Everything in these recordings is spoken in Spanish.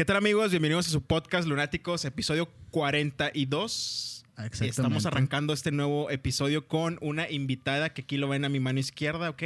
¿Qué tal amigos? Bienvenidos a su podcast Lunáticos, episodio 42. Exactamente. Estamos arrancando este nuevo episodio con una invitada que aquí lo ven a mi mano izquierda, ¿ok?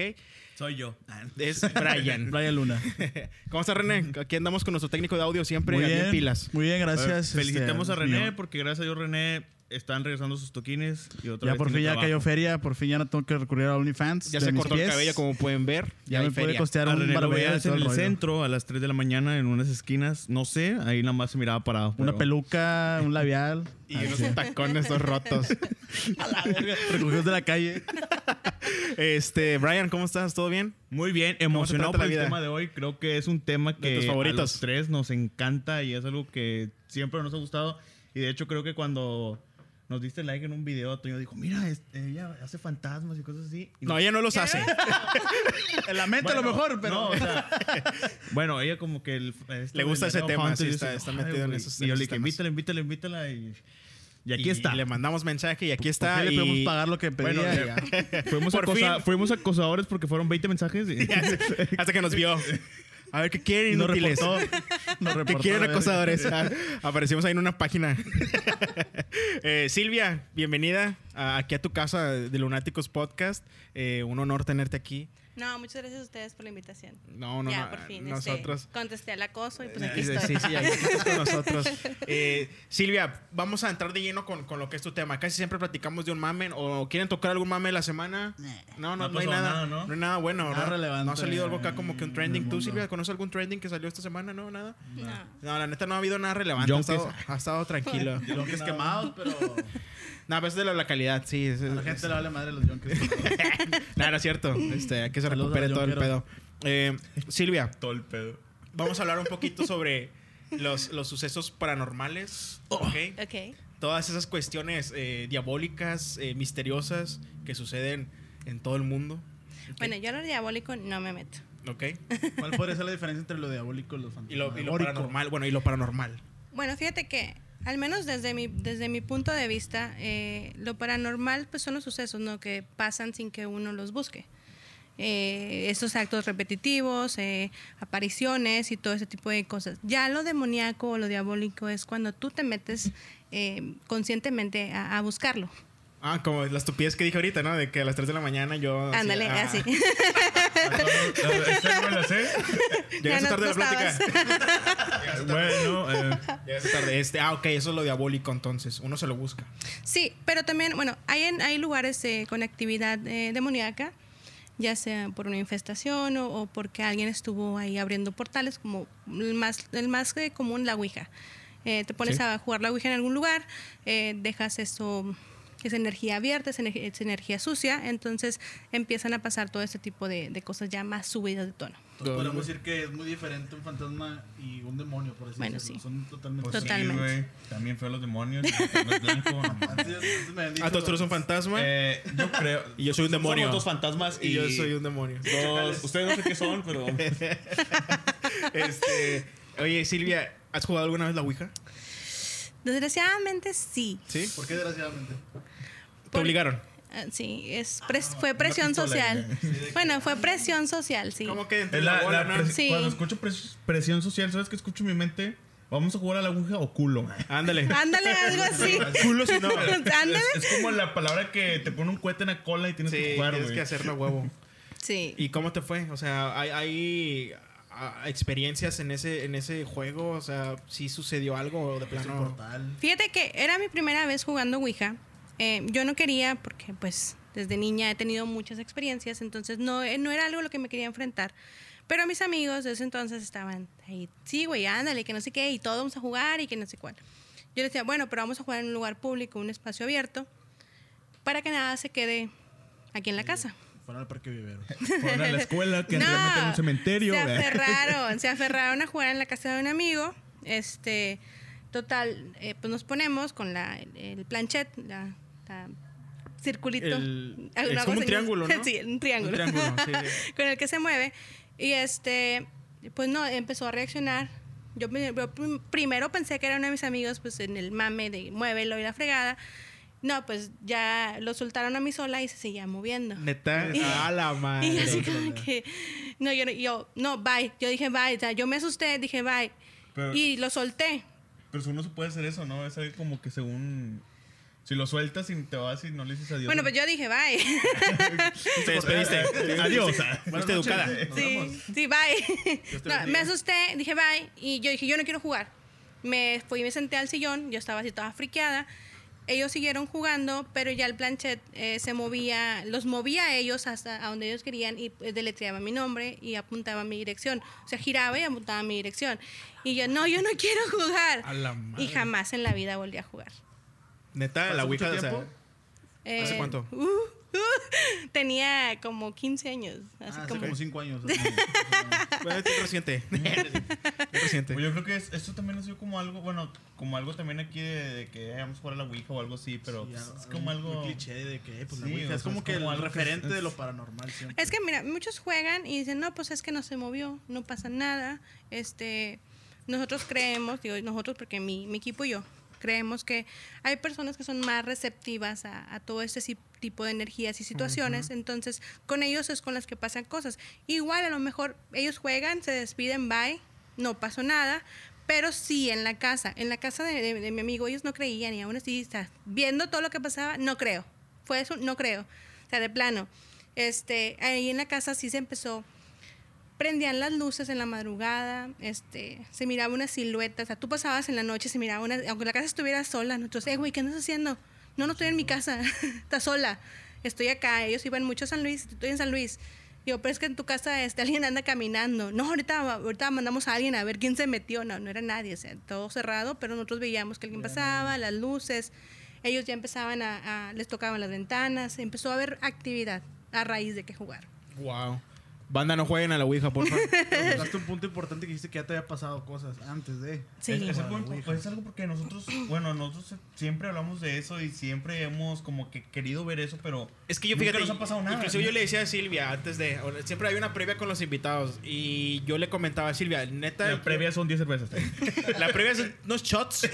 Soy yo. Es Brian. Brian Luna. ¿Cómo está René? Aquí andamos con nuestro técnico de audio siempre, Muy aquí en bien, pilas. Muy bien, gracias. Eh, felicitamos este, a René mío. porque gracias a Dios René están regresando sus toquines y otra Ya vez por fin ya trabajo. cayó feria, por fin ya no tengo que recurrir a OnlyFans. Ya de se mis cortó el pies. cabello, como pueden ver. Ya hay me puede costear A un barbero en el el rollo. centro a las 3 de la mañana en unas esquinas. No sé, ahí nada más se miraba parado. Una pero- peluca, un labial. Y unos tacones todos rotos. A la verga, Recogidos de la calle. Este, Brian, ¿cómo estás? ¿Todo bien? Muy bien, emocionado por el vida? tema de hoy. Creo que es un tema que tus favoritos. a los tres nos encanta y es algo que siempre nos ha gustado. Y de hecho creo que cuando nos diste like en un video, Toño dijo, mira, ella hace fantasmas y cosas así. Y No, ella no los hace. En la mente a lo mejor, pero. No, o sea, bueno, ella como que... el- esto Le gusta ese tema, sí, está- decía, está "Ay, metido en güey". esos- Y yo le dije, invítala, invítala, invítala y... Y aquí Y- está. Y le mandamos mensaje y aquí ¿Por está. qué le y- podemos pagar lo que pedía? Bueno. Fuimos, Por acosa- fuimos acosadores porque fueron 20 mensajes. y- Hasta que nos vio. A ver, ¿qué quieren? No Inútiles? reportó. No ¿Qué reportó. quieren la verga. acosadores? Ah, Aparecimos ahí en una página. Eh, Silvia, bienvenida a- aquí a tu casa de Lunáticos Podcast. Eh, un honor tenerte aquí. No, muchas gracias a ustedes por la invitación. No, no, ya, no. por fin. Nosotros. Este, contesté al acoso y pues Eh, aquí sí, estoy. sí, aquí estás con nosotros. Eh, Silvia, vamos a entrar de lleno con, con lo que es tu tema. Casi siempre platicamos de un mame. ¿O quieren tocar algún mame de la semana? No, no, No no, hay nada. nada, ¿no? ¿no? hay nada bueno. Nada ¿no? relevante No ha salido algo acá como que un en trending. ¿Tú. Silvia, conoces algún trending que salió esta semana? No, nada. No. No, la neta no ha habido nada relevante. Ha estado, ha estado tranquilo. Yonkes quemados, pero. No, pero es de la localidad, sí. es- A la es- gente le vale madre los yonkes. No, no es cierto. Este, hay que se Saludos recupere todo el pedo. Eh, Silvia, Todo el pedo. vamos a hablar un poquito sobre los, los sucesos paranormales. ¿ok? Ok. Todas esas cuestiones eh, diabólicas, eh, misteriosas que suceden en todo el mundo. ¿ok? Bueno, yo a lo diabólico no me meto. ¿Ok? ¿Cuál podría ser la diferencia entre lo diabólico y lo Y lo, y lo paranormal. Bueno, y lo paranormal. Bueno, fíjate que, al menos desde mi, desde mi punto de vista, eh, lo paranormal pues son los sucesos ¿no? que pasan sin que uno los busque. Eh, estos actos repetitivos, eh, apariciones y todo ese tipo de cosas. Ya lo demoníaco o lo diabólico es cuando tú te metes eh, conscientemente a, a buscarlo. Ah, como la estupidez que dije ahorita, ¿no? De que a las 3 de la mañana yo... así, Ándale, ah, así. Llegaste tarde a la plática. estabas. Bueno, eh, Llegaste tarde. Este, ah, ok, eso es lo diabólico entonces. Uno se lo busca. Sí, pero también, bueno, hay, en- hay lugares eh, con actividad eh, demoníaca, ya sea por una infestación o, o porque alguien estuvo ahí abriendo portales, como el más, el más eh, común, la Ouija. Eh, te pones Sí. a jugar la Ouija en algún lugar, eh, dejas eso, esa energía abierta, esa, energía- sucia, entonces empiezan a pasar todo este tipo de, de cosas ya más subidas de tono. Entonces, podemos decir que es muy diferente un fantasma y un demonio, por así Bueno, decirlo. sí. Son totalmente pues sí, Totalmente. güey. También fue los demonios. el no es blanco, Ah, ¿tú eres un fantasma? Eh, yo creo. Y yo soy un demonio. Somos dos fantasmas y, y yo soy un demonio. dos. Ustedes no sé qué son, pero. Este, oye, Silvia, ¿has jugado alguna vez la Ouija? Desgraciadamente sí. ¿Sí? ¿Por qué desgraciadamente? ¿Te obligaron? Ah, Sí, es pres- fue presión social. Bueno, fue presión social, sí. ¿Cómo que la, la- no? Sí. Cuando escucho pres- presión social, ¿sabes qué escucho en mi mente? Vamos a jugar a la aguja o culo. Ándale. Ándale, algo así. Culo si no. Ándale. Es, es como la palabra que te pone un cohete en la cola y tienes Sí, que jugar, tienes güey. que hacerlo huevo. Sí. ¿Y cómo te fue? O sea, ¿hay, hay experiencias en ese, en ese juego? O sea, ¿sí sucedió algo de plano? portal. Fíjate que era mi primera vez jugando Ouija. Eh, yo no quería, porque pues desde niña he tenido muchas experiencias, entonces no, eh, no era algo a lo que me quería enfrentar. Pero mis amigos de ese entonces estaban ahí, sí, güey, ándale, que no sé qué, y todos vamos a jugar y que no sé cuál. Yo les decía, bueno, pero vamos a jugar en un lugar público, un espacio abierto, para que nada se quede aquí en la casa. Fueron al parque vivero. Fueron a la escuela, que No, en un cementerio. Se aferraron, se aferraron a jugar en la casa de un amigo. Este, total, eh, pues nos ponemos con la, el, el planchet, la, circulito. El- es como un triángulo, ¿no? sí, un triángulo. Un triángulo, sí, con el que se mueve. Y este, pues no, empezó a reaccionar. Yo, yo prim- primero pensé que era uno de mis amigos, pues en el mame de muévelo y la fregada. No, pues ya lo soltaron a mí sola y se seguía moviendo. Neta, Y- a la madre. Y así como que, no, yo, yo, no, bye. Yo dije bye. O sea, yo me asusté, dije bye. Pero, Y lo solté. pero según no se puede hacer eso, ¿no? Es algo como que según... Si lo sueltas y te vas y no le dices adiós. Bueno, pues yo dije, bye. Te despediste. Adiós. Fuiste educada. Sí, sí, bye. No, me asusté, dije bye. Y yo dije, yo no quiero jugar. Me fui y me senté al sillón. Yo estaba así toda friqueada. Ellos siguieron jugando, pero ya el planchet eh, se movía, los movía a ellos hasta a donde ellos querían y eh, deletreaba mi nombre y apuntaba a mi dirección. O sea, giraba y apuntaba a mi dirección. Y yo, no, yo no quiero jugar. A la madre. Y jamás en la vida volví a jugar. Neta, ¿Pasó la Ouija, o sea, tiempo? ¿Hace Eh, cuánto? uh, uh, tenía como 15 años. Así Ah, hace como, como cinco años. Bueno, es reciente. Es reciente. Pues yo creo que es- esto también ha sido como algo, bueno, como algo también aquí de, de que eh, vamos a jugar a la Ouija o algo así, pero Sí, pues, ya, es como un- algo... un cliché de que pues, la Sí, Ouija o es como es que como el referente es- de lo paranormal siempre. Es que mira, muchos juegan y dicen, no, pues es que no se movió, no pasa nada. Este, nosotros creemos, digo nosotros porque mi, mi equipo y yo, creemos que hay personas que son más receptivas a, a todo este tipo de energías y situaciones, entonces con ellos es con las que pasan cosas. Igual a lo mejor ellos juegan, se despiden, bye, no pasó nada, pero sí en la casa, en la casa de, de- de mi amigo ellos no creían y aún así, viendo todo lo que pasaba, no creo. Fue eso, no creo. O sea, de plano. Este, ahí en la casa sí se empezó. Prendían las luces en la madrugada, este, se miraba una silueta, o sea, tú pasabas en la noche, se miraba una, aunque la casa estuviera sola, nosotros, eh, güey, ¿qué andas haciendo? No, no estoy en mi casa, estás sola, estoy acá, ellos iban mucho a San Luis, estoy en San Luis. Digo, pero es que en tu casa este, alguien anda caminando. No, ahorita, ahorita mandamos a alguien a ver quién se metió. No, no era nadie, o sea, todo cerrado, pero nosotros veíamos que alguien pasaba, las luces. Ellos ya empezaban a, a- les tocaban las ventanas, empezó a haber actividad a raíz de que jugaron. Wow. Banda, no jueguen a la Ouija, por favor. Tocaste un punto importante que dijiste que ya te había pasado cosas antes de. Sí. Es, es algo, pues, es algo porque nosotros, bueno, nosotros siempre hablamos de eso y siempre hemos como que querido ver eso, pero Es que yo, nunca fíjate, nos ha pasado nada. inclusive yo le decía a Silvia antes de, siempre hay una previa con los invitados y yo le comentaba a Silvia, neta, La previa son 10 cervezas. la previa son unos shots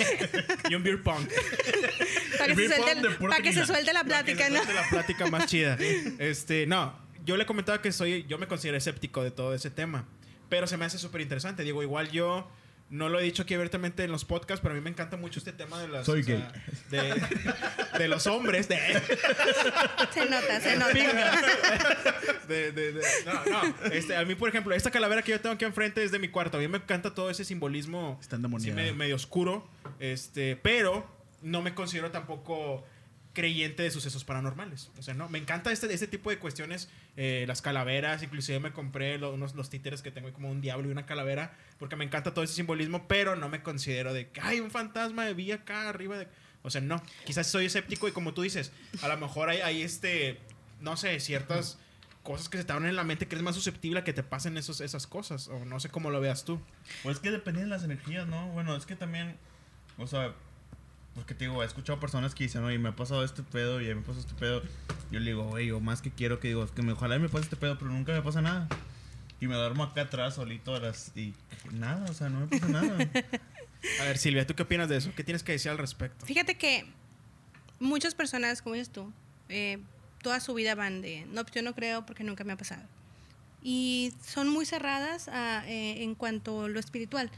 y un beer pong. Para que, se suelte, para que se suelte la Para que plática, se ¿no? suelte la plática más chida. Este, no, yo le comentaba que soy, yo me considero escéptico de todo ese tema, pero se me hace súper interesante. Digo, igual yo no lo he dicho aquí abiertamente en los podcasts, pero a mí me encanta mucho este tema de las, Soy o sea, de, de los hombres, de, Se nota, se nota. de, de- de- no, no. Este, a mí, por ejemplo, esta calavera que yo tengo aquí enfrente es de mi cuarto. A mí me encanta todo ese simbolismo Está sí, medio, medio oscuro, este, pero no me considero tampoco creyente de sucesos paranormales. O sea, no, me encanta este, este tipo de cuestiones, eh, las calaveras, inclusive me compré unos, los títeres que tengo como un diablo y una calavera, porque me encanta todo ese simbolismo, pero no me considero de que hay un fantasma de vi acá arriba. O sea, no, quizás soy escéptico y como tú dices, a lo mejor hay, hay este, no sé, ciertas cosas que se te abren en la mente que eres más susceptible a que te pasen esos, esas cosas, o no sé cómo lo veas tú. Pues es que depende de las energías, ¿no? Bueno, es que también, o sea, pues que te digo, he escuchado personas que dicen, oye, me ha pasado este pedo y me pasó este pedo. Yo le digo, oye, yo más que quiero que digo, es que me, ojalá me pase este pedo, pero nunca me pasa nada. Y me duermo acá atrás solito a las, y nada, o sea, no me pasa nada. A ver, Silvia, ¿tú qué opinas de eso? ¿Qué tienes que decir al respecto? Fíjate que muchas personas, como dices tú, eh, toda su vida van de, no, yo no creo porque nunca me ha pasado. Y son muy cerradas a, eh, en cuanto a lo espiritual.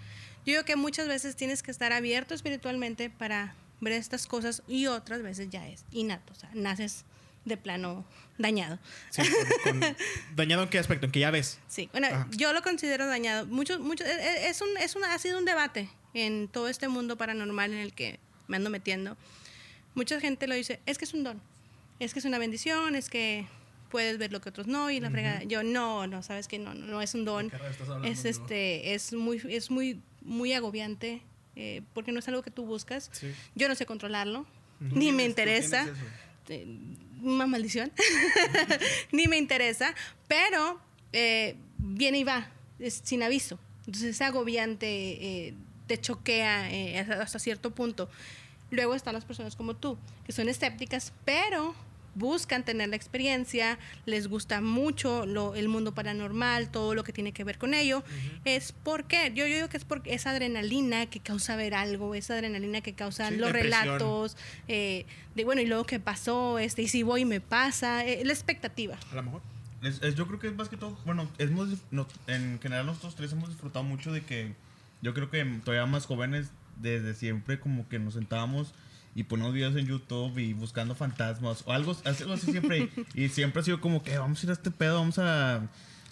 Yo digo que muchas veces tienes que estar abierto espiritualmente para ver estas cosas y otras veces ya es innato, o sea, naces de plano dañado. Sí, con- con- ¿Dañado en qué aspecto? ¿En que ya ves? Sí, bueno, Ajá. yo lo considero dañado. Muchos, muchos, e- e- es un, es un, ha sido un debate en todo este mundo paranormal en el que me ando metiendo. Mucha gente lo dice, es que es un don, es que es una bendición, es que puedes ver lo que otros no y la fregada. Yo no, no, sabes que no, no, no es un don. ¿Qué rayos estás hablando, Es este, es muy, es muy, muy agobiante eh, porque no es algo que tú buscas. Sí. Yo no sé controlarlo, ni me interesa eh, una maldición, ni me interesa, pero eh, viene y va, es sin aviso. Entonces es agobiante, eh, te choquea eh, hasta cierto punto. Luego están las personas como tú, que son escépticas, pero buscan tener la experiencia, les gusta mucho lo- el mundo paranormal, todo lo que tiene que ver con ello. Es porque, yo, yo digo que es porque esa adrenalina que causa ver algo, esa adrenalina que causa Sí, los relatos, eh, de bueno, y luego qué pasó, este, y si voy y me pasa, eh, la expectativa. A lo mejor. Es- es- yo creo que es más que todo, bueno, hemos, no- en general nosotros tres hemos disfrutado mucho de que yo creo que todavía más jóvenes, desde siempre como que nos sentábamos y poníamos videos en YouTube y buscando fantasmas o algo, algo así siempre. y, y siempre ha sido como que vamos a ir a este pedo, vamos a,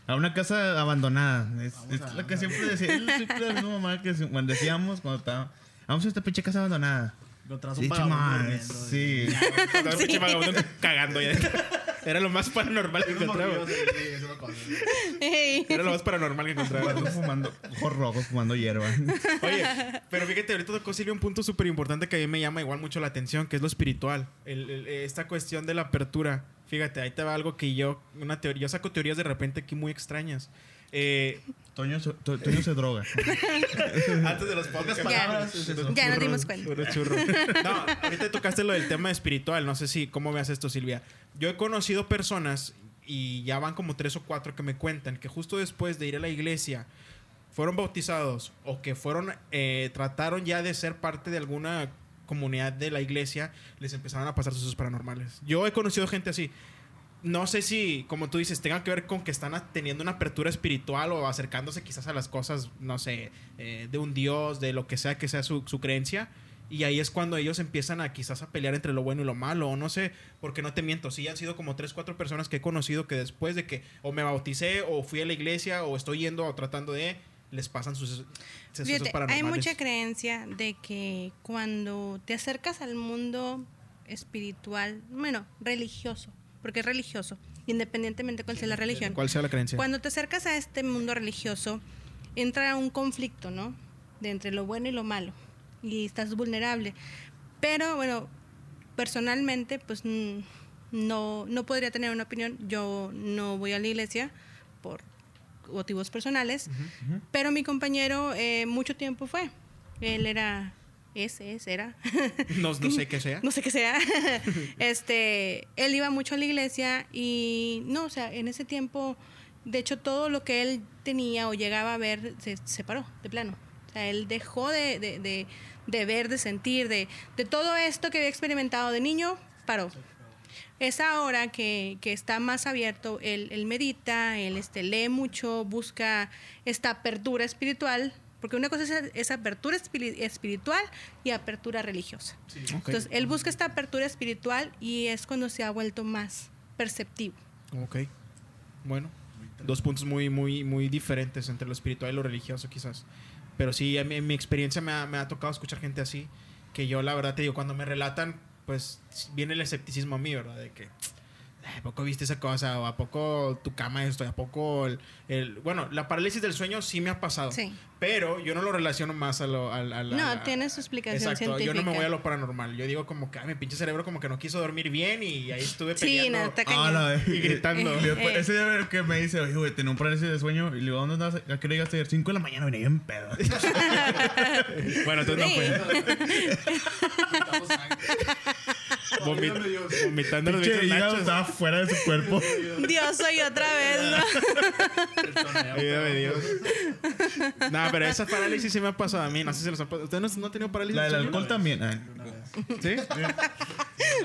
a una casa abandonada. Es, Vamos es a- lo que siempre decía, es siempre la misma mamá que cuando decíamos cuando estaba, vamos a esta pinche casa abandonada. Encontrabas un Sí, vagabundo sí. Estaba un pinche vagabundo cagando ya. Era lo más paranormal que encontraba. Era lo más paranormal que encontraba. Fumando, fumando, ojos rojos, fumando hierba. Oye, pero fíjate, ahorita tocó Silvia un punto súper importante que a mí me llama igual mucho la atención, que es lo espiritual. El- el- esta cuestión de la apertura. Fíjate, ahí te va algo que yo, una teoría, yo saco teorías de repente aquí muy extrañas. Eh, Toño, se- To- Toño se droga. antes de los Pocas palabras. eso. Ya nos dimos cuenta. puros churros. No, ahorita tocaste lo del tema espiritual. No sé si, ¿cómo veas esto, Silvia? Yo he conocido personas, y ya van como tres o cuatro que me cuentan, que justo después de ir a la iglesia, fueron bautizados o que fueron, eh, trataron ya de ser parte de alguna comunidad de la iglesia, les empezaron a pasar sucesos paranormales. Yo he conocido gente así. No sé si, como tú dices, tenga que ver con que están teniendo una apertura espiritual o acercándose quizás a las cosas, no sé, eh, de un dios, de lo que sea que sea su, su creencia. Y ahí es cuando ellos empiezan a quizás a pelear entre lo bueno y lo malo, o no sé, porque no te miento, sí han sido como tres, cuatro personas que he conocido que después de que o me bauticé, o fui a la iglesia, o estoy yendo o tratando de, les pasan sus sucesos hay mucha creencia de que cuando te acercas al mundo espiritual, bueno, religioso, porque es religioso, independientemente cuál sea la religión. ¿Cuál sea la creencia? Cuando te acercas a este mundo religioso, entra un conflicto, ¿no? De entre lo bueno y lo malo. Y estás vulnerable. Pero, bueno, personalmente, pues no, no podría tener una opinión. Yo no voy a la iglesia por motivos personales. Pero mi compañero eh, mucho tiempo fue. Él era... Ese, era. No, no sé qué sea. no sé qué sea. este, él iba mucho a la iglesia y no, o sea, en ese tiempo, de hecho, todo lo que él tenía o llegaba a ver se separó de plano. O sea, él dejó de, de, de- de ver, de sentir, de, de todo esto que había experimentado de niño, paró. Es ahora que, que está más abierto, él, él medita, él este, lee mucho, busca esta apertura espiritual, porque una cosa es esa apertura espiri- espiritual y apertura religiosa. Ok. Entonces, él busca esta apertura espiritual y es cuando se ha vuelto más perceptivo. Ok. Bueno, dos puntos muy, muy, muy diferentes entre lo espiritual y lo religioso, quizás. Pero sí, en mi, en mi experiencia me ha, me ha tocado escuchar gente así, que yo la verdad te digo, cuando me relatan, pues viene el escepticismo a mí, ¿verdad? De que, "Ay, ¿a poco viste esa cosa? ¿O a poco tu cama esto? ¿A poco el, el-?" Bueno, la parálisis del sueño sí me ha pasado. Sí. Pero yo no lo relaciono más a lo... al- al- No, a- tiene su explicación Exacto, yo no científica. me voy a lo paranormal. Yo digo como que, ay, mi pinche cerebro como que no quiso dormir bien y ahí estuve Sí, peleando. no, está Ah, la vez. Y gritando. Después, Eh. ese día que me dice, oye, güey, tenía un parálisis de sueño. Y le digo, ¿dónde andas? ¿A qué hora llegaste ayer? 5 de la mañana, venía bien pedo. Bueno, entonces no Sí. fue. Vomit- vomitando los bichos nachos. estaba fuera de su cuerpo. Dios soy otra vez, ¿no? Ayúdame, pero- Dios. No, pero esa parálisis sí me ha pasado a mí. No sé si les ha pasado. ¿Ustedes no, no han tenido parálisis? La del alcohol también. Sueño? ¿Sí?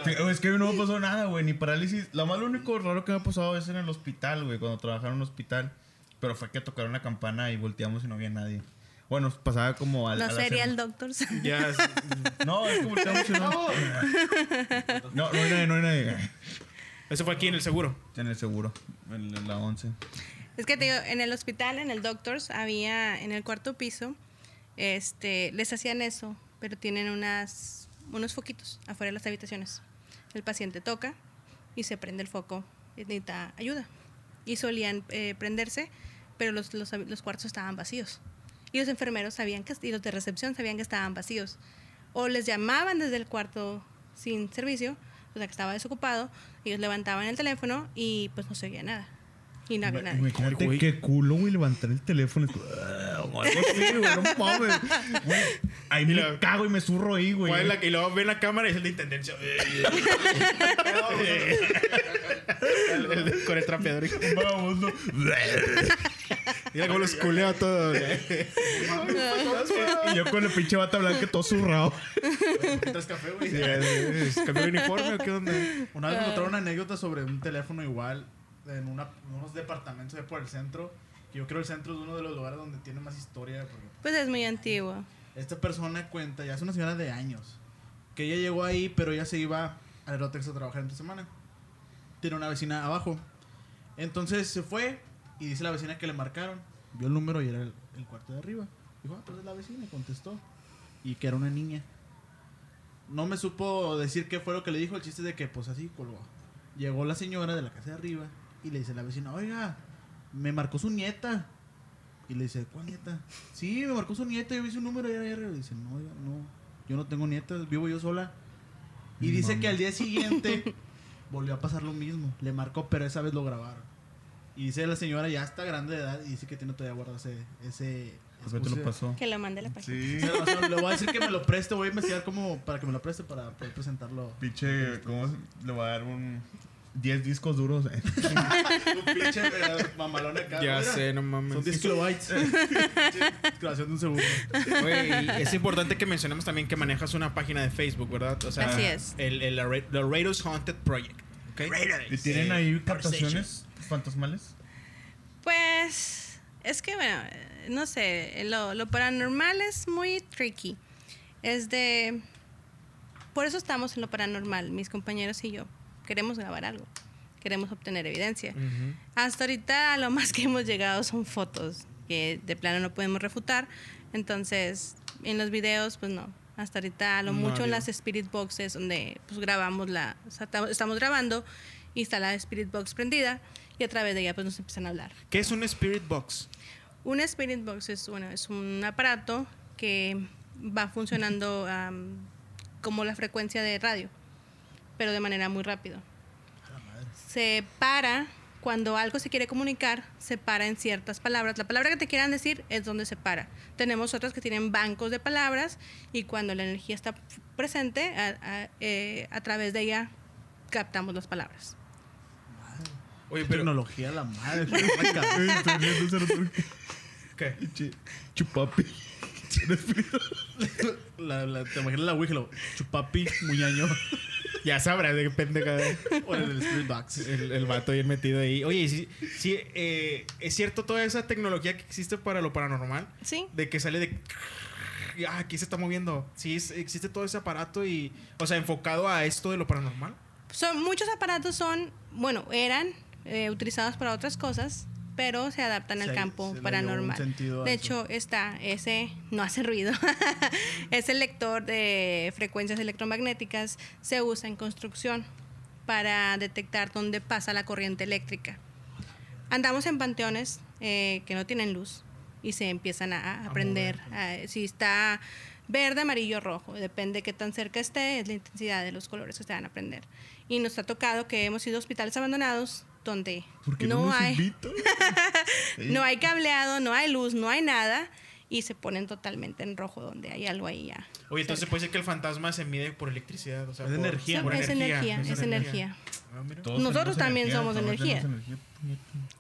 Sí, güey, Es que no me pasó nada, güey, ni parálisis. Lo más lo único raro que me ha pasado es en el hospital, güey, cuando trabajaba en un hospital. Pero fue que tocaron la campana y volteamos y no había nadie. Bueno, pasaba como al. Los a la serial cena. doctors. Ya. es- No, es y no. No, no hay nadie, no hay nadie. Eso fue aquí en el seguro. En el seguro, en en la 11. Es que te digo, en el hospital, en el Doctors, había en el cuarto piso, este, les hacían eso, pero tienen unas, unos foquitos afuera de las habitaciones. El paciente toca y se prende el foco y necesita ayuda. Y solían eh, prenderse, pero los, los, los cuartos estaban vacíos. Y los enfermeros sabían que, y los de recepción sabían que estaban vacíos. O les llamaban desde el cuarto sin servicio, o sea que estaba desocupado, ellos levantaban el teléfono y pues no se oía nada. Y no había nadie. Imagínate qué culo, güey, levantar el teléfono. "Ah", o algo así, güey, no mames. Güey, ahí me la- cago y me zurro ahí, güey. ¿Cuál es la que- y luego ven la cámara y es el de intendencia. El- el- con el trapeador. Vagabundo. Mira cómo los culeo a todos. y yo con el pinche bata blanca todo zurrado. ¿Quitas café, güey? ¿Cambió de uniforme o qué onda? Una vez me contaron una anécdota sobre un teléfono igual en una- unos departamentos de por el centro Yo creo el centro es uno de los lugares donde tiene más historia. Porque Pues es muy antiguo. esta persona cuenta, ya es una señora de años, que ella llegó ahí, pero ella se iba a Aerotex a trabajar entre semana. Tiene una vecina abajo. Entonces se fue y dice la vecina que le marcaron. Vio el número y era el, el cuarto de arriba. Dijo, ah, pues es la vecina, y contestó. Y que era una niña. No me supo decir qué fue lo que le dijo. El chiste de que, pues así colgó. Llegó la señora de la casa de arriba y le dice a la vecina, oiga, me marcó su nieta. Y le dice, ¿cuál nieta? Sí, me marcó su nieta, yo vi su número y era R. Y dice, no, oiga, no, yo no tengo nietas, vivo yo sola. Y dice que al día siguiente volvió a pasar lo mismo. Le marcó, pero esa vez lo grabaron. Y dice la señora, ya está grande de edad, y dice que tiene todavía guardado ese... ese ¿Por qué te lo ese- pasó? Que lo mande a la página. Sí. Sí, o sea, le voy a decir que me lo preste, voy a investigar como para que me lo preste para poder presentarlo. Pinche, ¿cómo le voy a dar un 10 discos duros? eh. Un pinche eh, mamalón acá. Ya mira. sé, no Son mames. 10 kilobytes. Pinche Grabación de un segundo. Güey, y es importante que mencionemos también que manejas una página de Facebook, ¿verdad? O sea, Así es. El, el, la Ra- the Raiders Haunted Project. ¿ok? ¿Y tienen ahí captaciones fantasmales? Pues es que, bueno, no sé, lo, lo paranormal es muy tricky. Es de... Por eso estamos en lo paranormal, mis compañeros y yo. Queremos grabar algo, queremos obtener evidencia. Ujú. Hasta ahorita lo más que hemos llegado son fotos que de plano no podemos refutar. Entonces, en los videos, pues no. Hasta ahorita, lo No mucho en había. las Spirit Boxes, donde pues grabamos la. o sea, tam- estamos grabando y está la Spirit Box prendida y a través de ella pues nos empiezan a hablar. ¿Qué es un Spirit Box? Un Spirit Box es, bueno, es un aparato que va funcionando am, como la frecuencia de radio, pero de manera muy rápido. Se para cuando algo se quiere comunicar, se para en ciertas palabras. La palabra que te quieran decir es donde se para. Tenemos otras que tienen bancos de palabras y cuando la energía está presente, a, a- eh, a través de ella captamos las palabras. Oye, pero. Tecnología la madre. ¿Qué? Chupapi. La, la, te imaginas la Ouija, lo- chupapi, muñaño. Ya sabrás de qué pendeja. o el Spirit Box. El, el vato bien metido ahí. Oye, y sí eh, es cierto toda esa tecnología que existe para lo paranormal. ¿Sí? De que sale de. Ah, aquí se está moviendo. Sí, es- existe todo ese aparato y. O sea, enfocado a esto de lo paranormal. Son, muchos aparatos son, bueno, eran eh, utilizados para otras cosas, pero se adaptan al Se- campo se le paranormal. De hecho, está ese, no hace ruido, ese lector de frecuencias electromagnéticas se usa en construcción para detectar dónde pasa la corriente eléctrica. Andamos en panteones eh, que no tienen luz y se empiezan a, a A si está verde, amarillo, rojo, depende de qué tan cerca esté, es la intensidad de los colores que se van a prender. Y nos ha tocado que hemos ido a hospitales abandonados donde ¿Por qué no, hay no hay cableado, no hay luz, no hay nada y se ponen totalmente en rojo donde hay algo ahí ya. Oye, entonces puede ser que el fantasma se mide por electricidad. O sea, Es por- energía. por es energía, es energía. Ah, Nosotros también somos energía.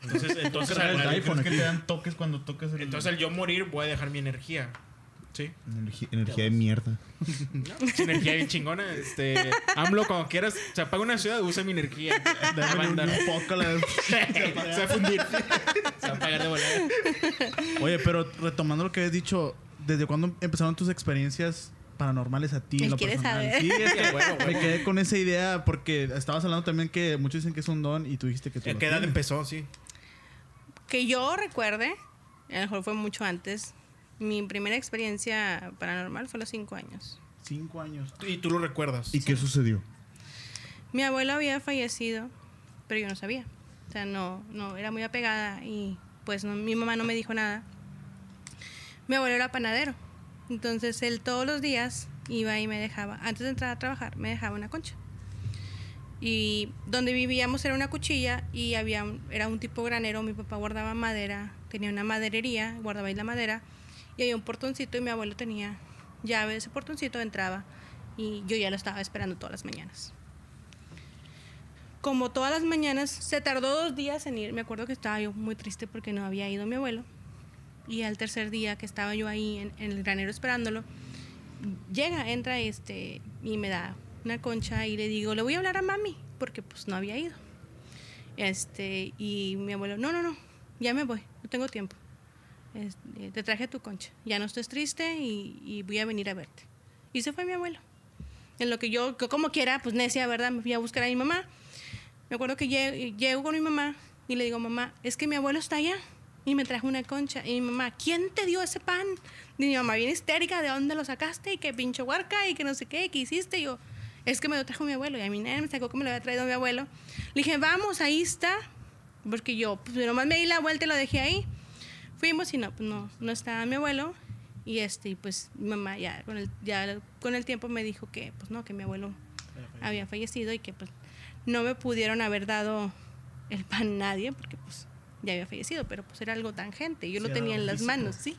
Entonces, entonces, el al- iPhone Es que aquí. te dan toques cuando tocas el... entonces al yo morir voy a dejar mi energía. Sí. Energía, energía de mierda. Es energía bien chingona. Este, AMLO, cuando quieras, se apaga una ciudad, usa mi energía. Dame un, un poco la- se va a fundir. Se va a apagar de volada. Oye, pero retomando lo que habías dicho, ¿desde cuándo empezaron tus experiencias paranormales a ti? en lo personal? saber. Sí, es que huevo, me quedé con esa idea porque estabas hablando también que muchos dicen que es un don y tú dijiste que tú ¿A qué edad tienes. empezó? Sí. Que yo recuerde, a lo mejor fue mucho antes, mi primera experiencia paranormal fue a los cinco años. Cinco años. Y tú lo recuerdas. ¿Y qué sucedió? Mi abuelo había fallecido, pero yo no sabía. O sea, no, no, era muy apegada y pues no- mi mamá no me dijo nada. Mi abuelo era panadero. Entonces él todos los días iba y me dejaba, antes de entrar a trabajar, me dejaba una concha. Y donde vivíamos era una cuchilla y había un- era un tipo granero. Mi papá guardaba madera, tenía una maderería, guardaba ahí la madera y había un portoncito y mi abuelo tenía llave de ese portoncito, entraba y yo ya lo estaba esperando todas las mañanas como todas las mañanas, se tardó dos días en ir. Me acuerdo que estaba yo muy triste porque no había ido mi abuelo. Y al tercer día que estaba yo ahí en, en el granero esperándolo, llega, entra este y me da una concha y le digo, le voy a hablar a mami, porque pues no había ido. Este, y mi abuelo, no, no, no, ya me voy, no tengo tiempo. Eh, te traje tu concha, ya no estés triste y, voy a venir a verte. Y se fue mi abuelo. En lo que yo, como quiera, pues necia, ¿verdad? Me fui a buscar a mi mamá. Me acuerdo que lle- llego con mi mamá y le digo, mamá, es que mi abuelo está allá y me trajo una concha. Y mi mamá, ¿quién te dio ese pan? Y mi mamá bien histérica, ¿de dónde lo sacaste? Y que pinche huarca y que no sé qué, ¿qué hiciste? Y yo, es que me lo trajo mi abuelo. Y a mí nadie me sacó que me lo había traído mi abuelo. Le dije, vamos, ahí está. Porque yo, pues nomás me di la vuelta y lo dejé ahí. Fuimos y no, pues no, no estaba mi abuelo. Y este, y pues mi mamá ya con el, ya con el tiempo me dijo que, pues no, que mi abuelo había fallecido y que pues no me pudieron haber dado el pan nadie porque pues ya había fallecido, pero pues era algo tangente, yo Sí, lo tenía en las físico. manos, sí,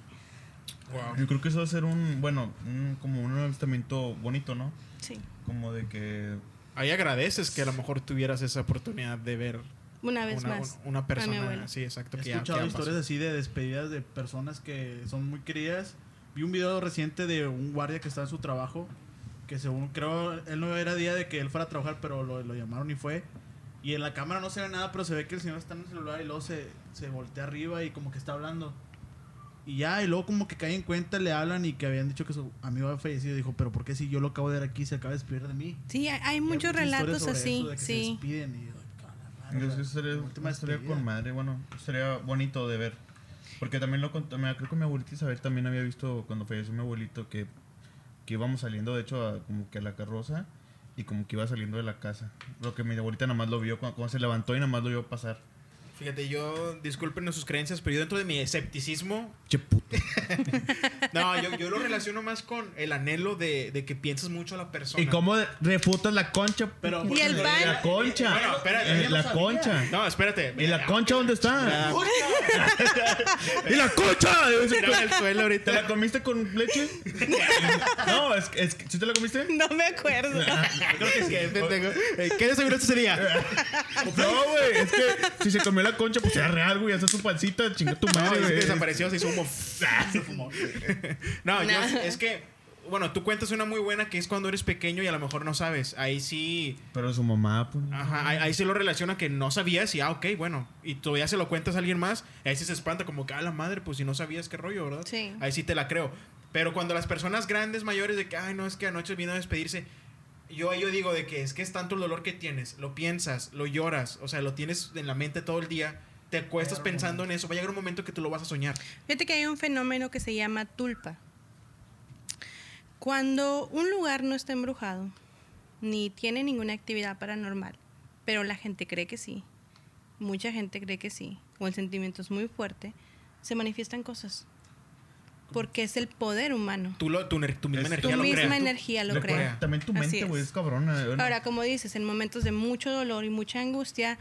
Wow. Yo creo que eso va a ser un, bueno, un- como un avistamiento bonito, ¿no? sí, Como de que Ahí agradeces que a lo mejor tuvieras esa oportunidad de ver una vez una, más. una a mi persona. Sí, exacto. He que ya- escuchado que ya historias así de despedidas de personas que son muy queridas. Vi un video reciente de un guardia que estaba en su trabajo, que según creo, él no era día de que él fuera a trabajar, pero lo, lo llamaron y fue. Y en la cámara no se ve nada, pero se ve que el señor está en el celular y luego se, se voltea arriba y como que está hablando. Y ya, y luego como que cae en cuenta, le hablan y que habían dicho que su amigo había fallecido. Dijo, pero ¿por qué si yo lo acabo de ver aquí se acaba de despedir de mí? Sí, hay, hay muchos relatos así, eso, de que Se sí. despiden y, "A la madre, Yo o sí sea, sería, última despedida". con madre, bueno, sería bonito de ver. Porque también lo contó, creo que mi abuelita Isabel también había visto cuando falleció mi abuelito que, que íbamos saliendo, de hecho, a, como que a la carroza y como que iba saliendo de la casa. Lo que mi abuelita nada más lo vio cuando, cuando se levantó y nada más lo vio pasar. Fíjate, yo, disculpen sus creencias, pero yo dentro de mi escepticismo, Che puto. no, yo, yo lo relaciono más con el anhelo de, de que piensas mucho a la persona. ¿Y cómo refutas la concha? Pero, ¿Y el pan? La concha. Bueno, espérate, Eh, la concha. No, espérate. ¿Y la concha dónde está? ¿Y la concha? Al suelo ahorita. ¿Te la comiste con leche? no, es, que- es que- ¿sí te la comiste? No me acuerdo. Creo que sí. Eh, ¿Qué desayunaste ese día? No, güey, es que si se comió la concha, pues era real, güey. Hace su pancita, chinga tu No, madre, es que desapareció, se hizo humo. no, yo, es que, bueno, tú cuentas una muy buena que es cuando eres pequeño y a lo mejor no sabes. Ahí sí, Pero su mamá, pues. ajá, ahí, ahí se lo relaciona que no sabías y, ah, ok, bueno. Y todavía se lo cuentas a alguien más, y ahí sí se espanta como que, ah, la madre, pues si no sabías qué rollo, ¿verdad? Sí. Ahí sí te la creo. Pero cuando las personas grandes, mayores, de que, ay, no, es que anoche vino a despedirse. Yo, yo digo de que es que es tanto el dolor que tienes, lo piensas, lo lloras, o sea, lo tienes en la mente todo el día, te acuestas pensando en eso, va a llegar un momento que tú lo vas a soñar. Fíjate que hay un fenómeno que se llama tulpa. Cuando un lugar no está embrujado, ni tiene ninguna actividad paranormal, pero la gente cree que sí, mucha gente cree que sí, o el sentimiento es muy fuerte, se manifiestan cosas. Porque es el poder humano. Tú, lo, tu, tu misma Es- energía Tu lo misma crea. energía lo Recuerda, crea. También tu mente, güey, es. es cabrona. Ahora, como dices, en momentos de mucho dolor y mucha angustia,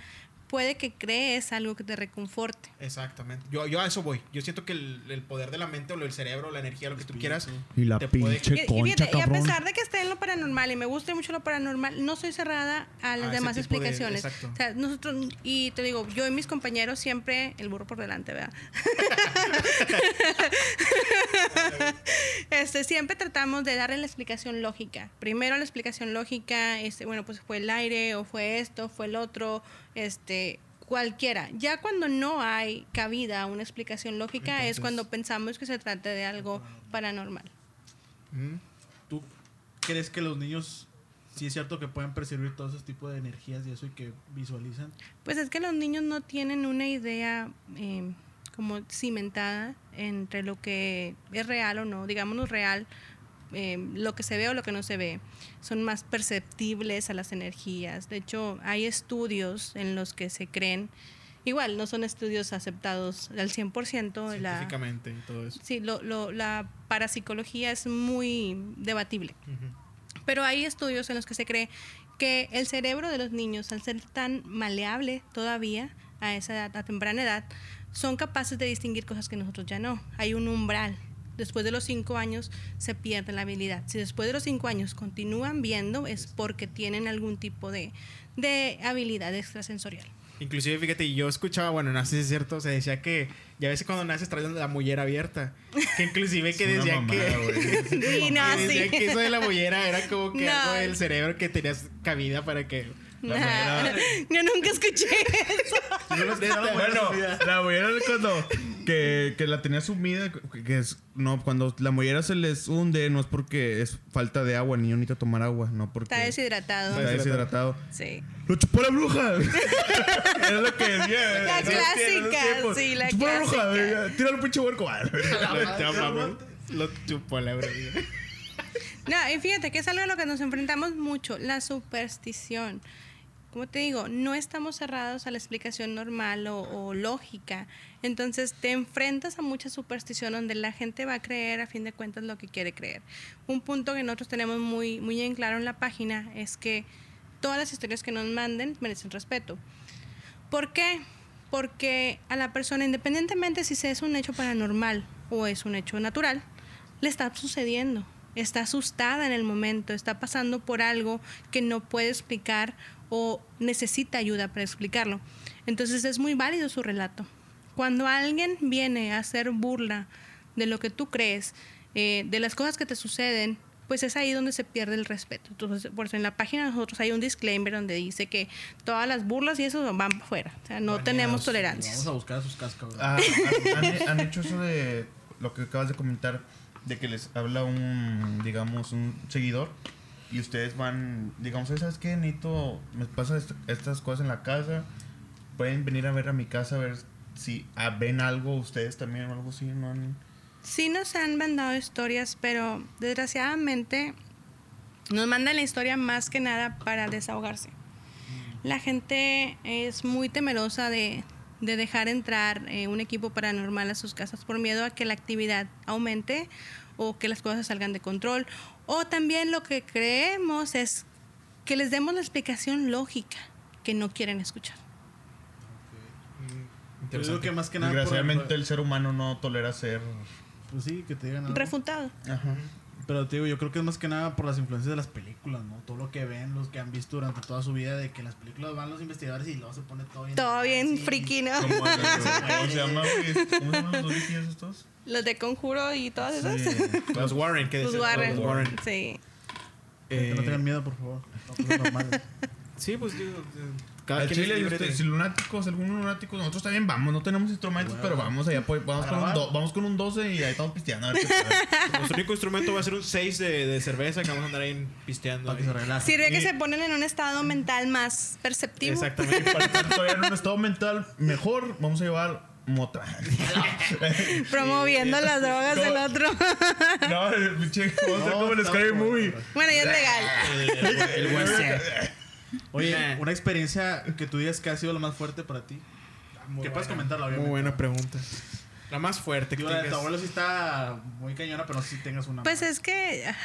puede que crees algo que te reconforte. Exactamente. Yo, yo a eso voy. Yo siento que el, el poder de la mente o el cerebro, la energía, lo que tú quieras. Y la te puede- pinche Y, y concha, fíjate, y a pesar de que esté en lo paranormal y me gusta mucho lo paranormal, no soy cerrada a las A demás de- explicaciones. exacto. O sea, nosotros, y te digo, yo y mis compañeros siempre, el burro por delante, ¿verdad? este, siempre tratamos de darle la explicación lógica. Primero la explicación lógica, este, bueno, pues fue el aire, o fue esto, fue el otro, este, cualquiera. Ya cuando no hay cabida a una explicación lógica es cuando pensamos que se trata de algo paranormal. Ujú. ¿Tú crees que los niños, sí es cierto que pueden percibir todos esos tipos de energías y eso y que visualizan? Pues es que los niños no tienen una idea eh, como cimentada entre lo que es real o no, digámonos real, eh, lo que se ve o lo que no se ve. Son más perceptibles a las energías. De hecho, hay estudios en los que se creen, igual no son estudios aceptados al 100%. La, Científicamente y todo eso. sí, lo, lo- la parapsicología es muy debatible. Pero hay estudios en los que se cree que el cerebro de los niños, al ser tan maleable todavía a esa edad, a temprana edad, son capaces de distinguir cosas que nosotros ya no. Hay un umbral. Después de los cinco años se pierde la habilidad. Si después de los cinco años continúan viendo es porque tienen algún tipo de, de habilidad extrasensorial. Inclusive, fíjate, yo escuchaba, bueno, no sé si es cierto, se decía que ya ves cuando naces traes la mollera abierta. Que inclusive que decían mamada, que... Sí, no, sí. que eso de la mollera era como que No. algo del cerebro que tenías cabida para que Nah, yo nunca escuché eso. Yo escuchaba, Bueno, la mollera es cuando que, que la tenía sumida, que es no cuando la mollera se les hunde no es porque es falta de agua, ni yo necesito tomar agua, no porque Está deshidratado. está deshidratado. Sí. ¡Lo chupó la bruja! Era lo que decía. La clásica, sí, la ¡Chupó la bruja! clásica. Tíralo, pinche huerco. Lo, lo chupó la verdad. No, y fíjate que es algo a lo que nos enfrentamos mucho, la superstición. Como te digo, no estamos cerrados a la explicación normal o, lógica. Entonces te enfrentas a mucha superstición donde la gente va a creer a fin de cuentas lo que quiere creer. Un punto que nosotros tenemos muy, muy en claro en la página es que todas las historias que nos manden merecen respeto. ¿Por qué? Porque a la persona, independientemente si es un hecho paranormal o es un hecho natural, le está sucediendo. Está asustada en el momento, está pasando por algo que no puede explicar o necesita ayuda para explicarlo. Entonces es muy válido su relato. Cuando alguien viene a hacer burla de lo que tú crees, eh, de las cosas que te suceden, pues es ahí donde se pierde el respeto. Entonces, por eso en la página de nosotros hay un disclaimer donde dice que todas las burlas y eso van para afuera. O sea, no tenemos tolerancias. Vamos a buscar a sus cascos. Ah, ¿han, han hecho eso de lo que acabas de comentar, de que les habla un, digamos, un seguidor y ustedes van, digamos, ¿sabes qué? Necesito, me pasa est- estas cosas en la casa, pueden venir a ver a mi casa a ver si ah, ven algo ustedes también o algo así, ¿no? Sí nos han mandado historias, pero desgraciadamente nos mandan la historia más que nada para desahogarse. La gente es muy temerosa de, de dejar entrar eh, un equipo paranormal a sus casas por miedo a que la actividad aumente o que las cosas salgan de control. O también lo que creemos es que les demos la explicación lógica que no quieren escuchar. Yo digo que más que nada. por- Desgraciadamente el ser humano no tolera ser... Pues sí, que te digan algo. Refutado. Ajá. Pero te digo, yo creo que es más que nada por las influencias de las películas, ¿no? Todo lo que ven, los que han visto durante toda su vida, de que en las películas van los investigadores y luego se pone todo bien. Todo bien así. friki, ¿no? Como el- ¿Cómo se llama? ¿Cómo se llaman los estos? Los de Conjuro y todas esas. Sí. Los Warren, que Los Warren. Los Warren. Sí. Que no Eh, tengan miedo, por favor. No, normales. Sí, pues digo, eh, cada es Chile, libre usted- de- si lunáticos, algunos lunáticos, nosotros también vamos, no tenemos instrumentos, Bueno. pero vamos allá, pues, vamos, ¿A con un do- vamos con un 12 y ahí estamos pisteando. A ver qué tal. Nuestro único instrumento va a ser un 6 de, de cerveza que vamos a andar ahí pisteando. Para que se ahí. relaje. Sirve que se ponen en un estado mental más perceptivo. Exactamente. Para estar todavía en un estado mental mejor, vamos a llevar mota. Promoviendo las drogas del otro. no, el pinche, vamos a hacer No, como el está Scary bueno. Movie. bueno, ya es legal. El, el. Oye, Nah. una experiencia que tú digas que ha sido la más fuerte para ti. que puedes comentarla, obviamente. Muy buena pregunta. La más fuerte que la de tu abuelo sí está muy cañona, pero sí tengas una. Pues es que ah,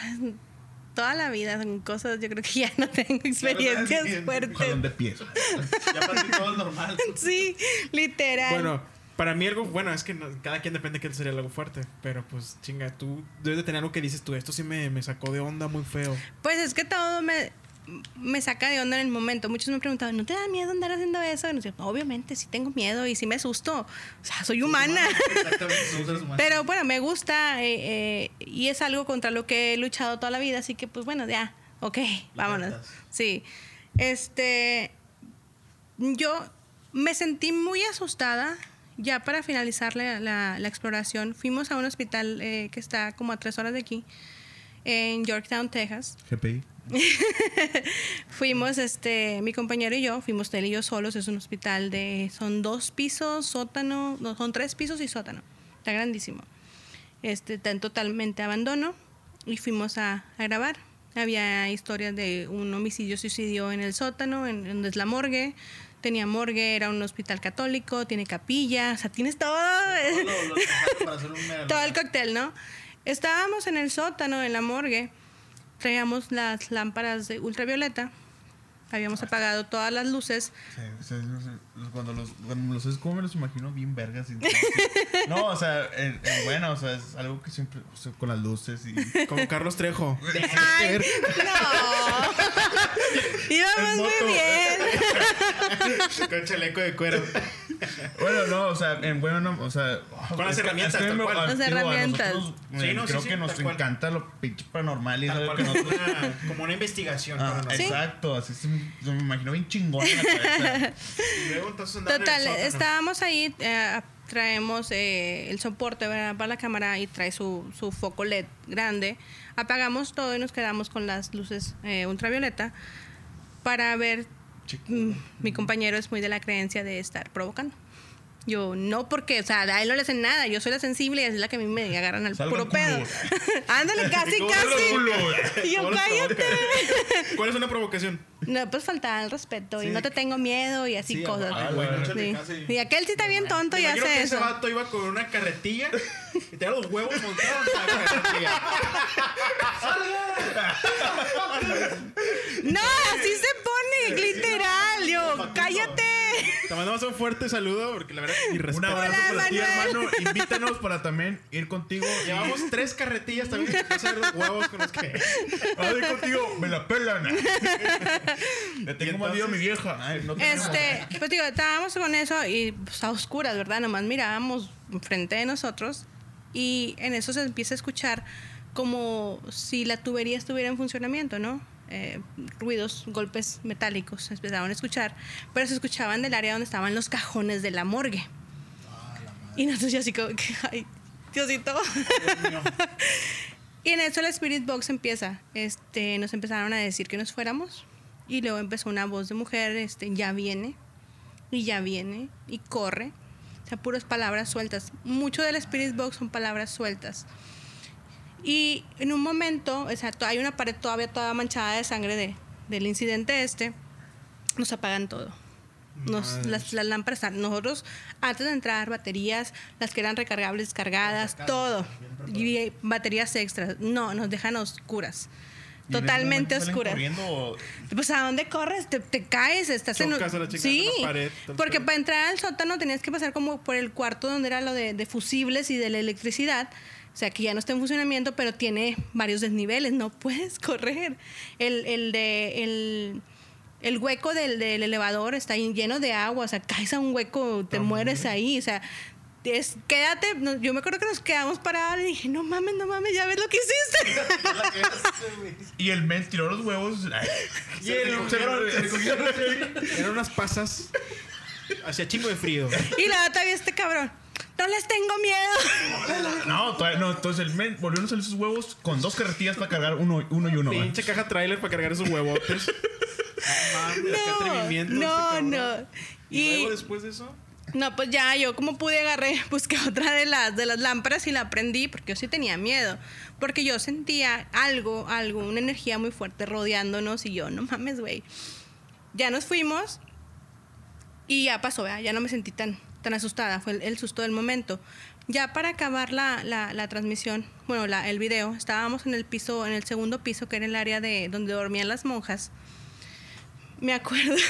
toda la vida son cosas, yo creo que ya no tengo experiencias fuertes. de pies. Ya para ti todo es normal. Sí, literal. Bueno, para mí algo, bueno, es que no- cada quien depende de qué sería algo fuerte. Pero pues, chinga, tú debes de tener algo que dices tú, esto sí me, me sacó de onda muy feo. Pues es que todo me, me saca de onda en el momento. Muchos me preguntaban, ¿no te da miedo andar haciendo eso? Y obviamente, sí tengo miedo y sí me asusto. O sea, soy humana. Humanos. Pero bueno, me gusta eh, eh, y es algo contra lo que he luchado toda la vida, así que pues bueno, ya, ok, vámonos. Sí. Este, yo me sentí muy asustada. Ya para finalizar la, la- la exploración, fuimos a un hospital eh, que está como a tres horas de aquí, en Yorktown, Texas. GPI. Fuimos, este, mi compañero y yo, fuimos él y yo solos, es un hospital de, son dos pisos, sótano, no, son tres pisos y sótano, está grandísimo. Este, está en totalmente abandono y fuimos a, a grabar. Había historias de un homicidio suicidio en el sótano, en, donde es la morgue. Tenía morgue, era un hospital católico, tiene capilla, o sea, tienes todo. Todo lo- lo para hacer un todo el cóctel, ¿no? Estábamos en el sótano, en la morgue, traíamos las lámparas de ultravioleta, habíamos apagado todas las luces. Sí, o sea, no sé, cuando los, cuando los es como me los imagino bien vergas. y- no, o sea, en- en bueno, o sea, es algo que siempre o sea, con las luces y. Como Carlos Trejo. ¡Ay! ¡No! Íbamos muy bien. Con chaleco de cuero. Bueno, no, o sea, en bueno, no, o sea. Con las herramientas, es que tal me- cual. a- Las herramientas. nosotros, Sí, no, sí, creo sí, que nos encanta lo pinche paranormal y Tal cual, que nosotros. una- como una investigación. Ah. Exacto, así se, se me imaginó bien chingón Total, estábamos ahí, eh, traemos eh, el soporte ¿verdad? para la cámara y trae su, su foco LED grande. Apagamos todo y nos quedamos con las luces eh, ultravioleta para ver. mm, mi compañero es muy de la creencia de estar provocando. Yo no porque, o sea, a él no le hacen nada, yo soy la sensible y es la que a mí me agarran al Salgan puro pedo. Ándale, casi, ¿Cómo casi. Y yo, ¿Cómo los cállate. ¿Cuál es una provocación? No, pues faltaba el respeto y no te tengo miedo y así Sí, cosas. ay, güey, no échale Sí. casi. Y aquel sí está bien tonto y hace que ese eso. vato iba con una carretilla y tenía los huevos montados en la carretilla. No, así se pone, literal. Yo, cállate. Te mandamos un fuerte saludo porque la verdad, Un respeto. abrazo Hola, para ti, hermano. Invítanos para también ir contigo. Llevamos tres carretillas también que hacer los huevos con los que. A ir contigo, me la pelan. Le Y tengo miedo a mi vieja. Ay, no tenemos. Este, pues digo, estábamos con eso y pues, a oscuras, ¿verdad? Nomás mirábamos frente de nosotros y en eso se empieza a escuchar como si la tubería estuviera en funcionamiento, ¿no? Eh, ruidos, golpes metálicos se empezaban a escuchar, pero se escuchaban del área donde estaban los cajones de la morgue. Y nosotros ya así como, que, ay, Diosito. y en eso el Spirit Box empieza. Este, nos empezaron a decir que nos fuéramos. Y luego empezó una voz de mujer, este, ya viene, y ya viene, y corre. O sea, puras palabras sueltas. Mucho del Spirit Box son palabras sueltas. Y en un momento, o sea, hay una pared todavía toda manchada de sangre de, del incidente este, nos apagan todo. Nos, las, las lámparas, están- nosotros antes de entrar, baterías, las que eran recargables, descargadas, todo. Y baterías extras. No, nos dejan oscuras. ¿Y en ese Totalmente oscuras. corriendo Pues a dónde corres, te, te caes, estás en sí, la pared, porque para entrar al sótano tenías que pasar como por el cuarto donde era lo de, de fusibles y de la electricidad. O sea, que ya no está en funcionamiento, pero tiene varios desniveles, no puedes correr. El, el de el, el hueco del, del elevador está lleno de agua, o sea, caes a un hueco, te mueres ahí, o sea, es, quédate, yo me acuerdo que nos quedamos parados y dije, no mames, no mames, ya ves lo que hiciste. Y el men tiró los huevos. Y el- Eran unas pasas. Hacía chingo de frío. y la vez este cabrón, no les tengo miedo. No. Entonces el men volvió a salir sus huevos con dos carretillas para cargar uno, uno y uno. Pinche caja trailer para cargar esos huevotes. No qué No, atrevimiento. no, este no. Y, Y, luego después de eso. no, pues ya yo como pude agarré, busqué otra de las, de las lámparas y la prendí porque yo sí tenía miedo. Porque yo sentía algo, algo, una energía muy fuerte rodeándonos y yo, no mames, güey. Ya nos fuimos y ya pasó, ¿verdad? ya no me sentí tan, tan asustada, fue el, el susto del momento. Ya para acabar la, la, la transmisión, bueno, la, el video, estábamos en el piso, en el segundo piso, que era el área de donde dormían las monjas. Me acuerdo.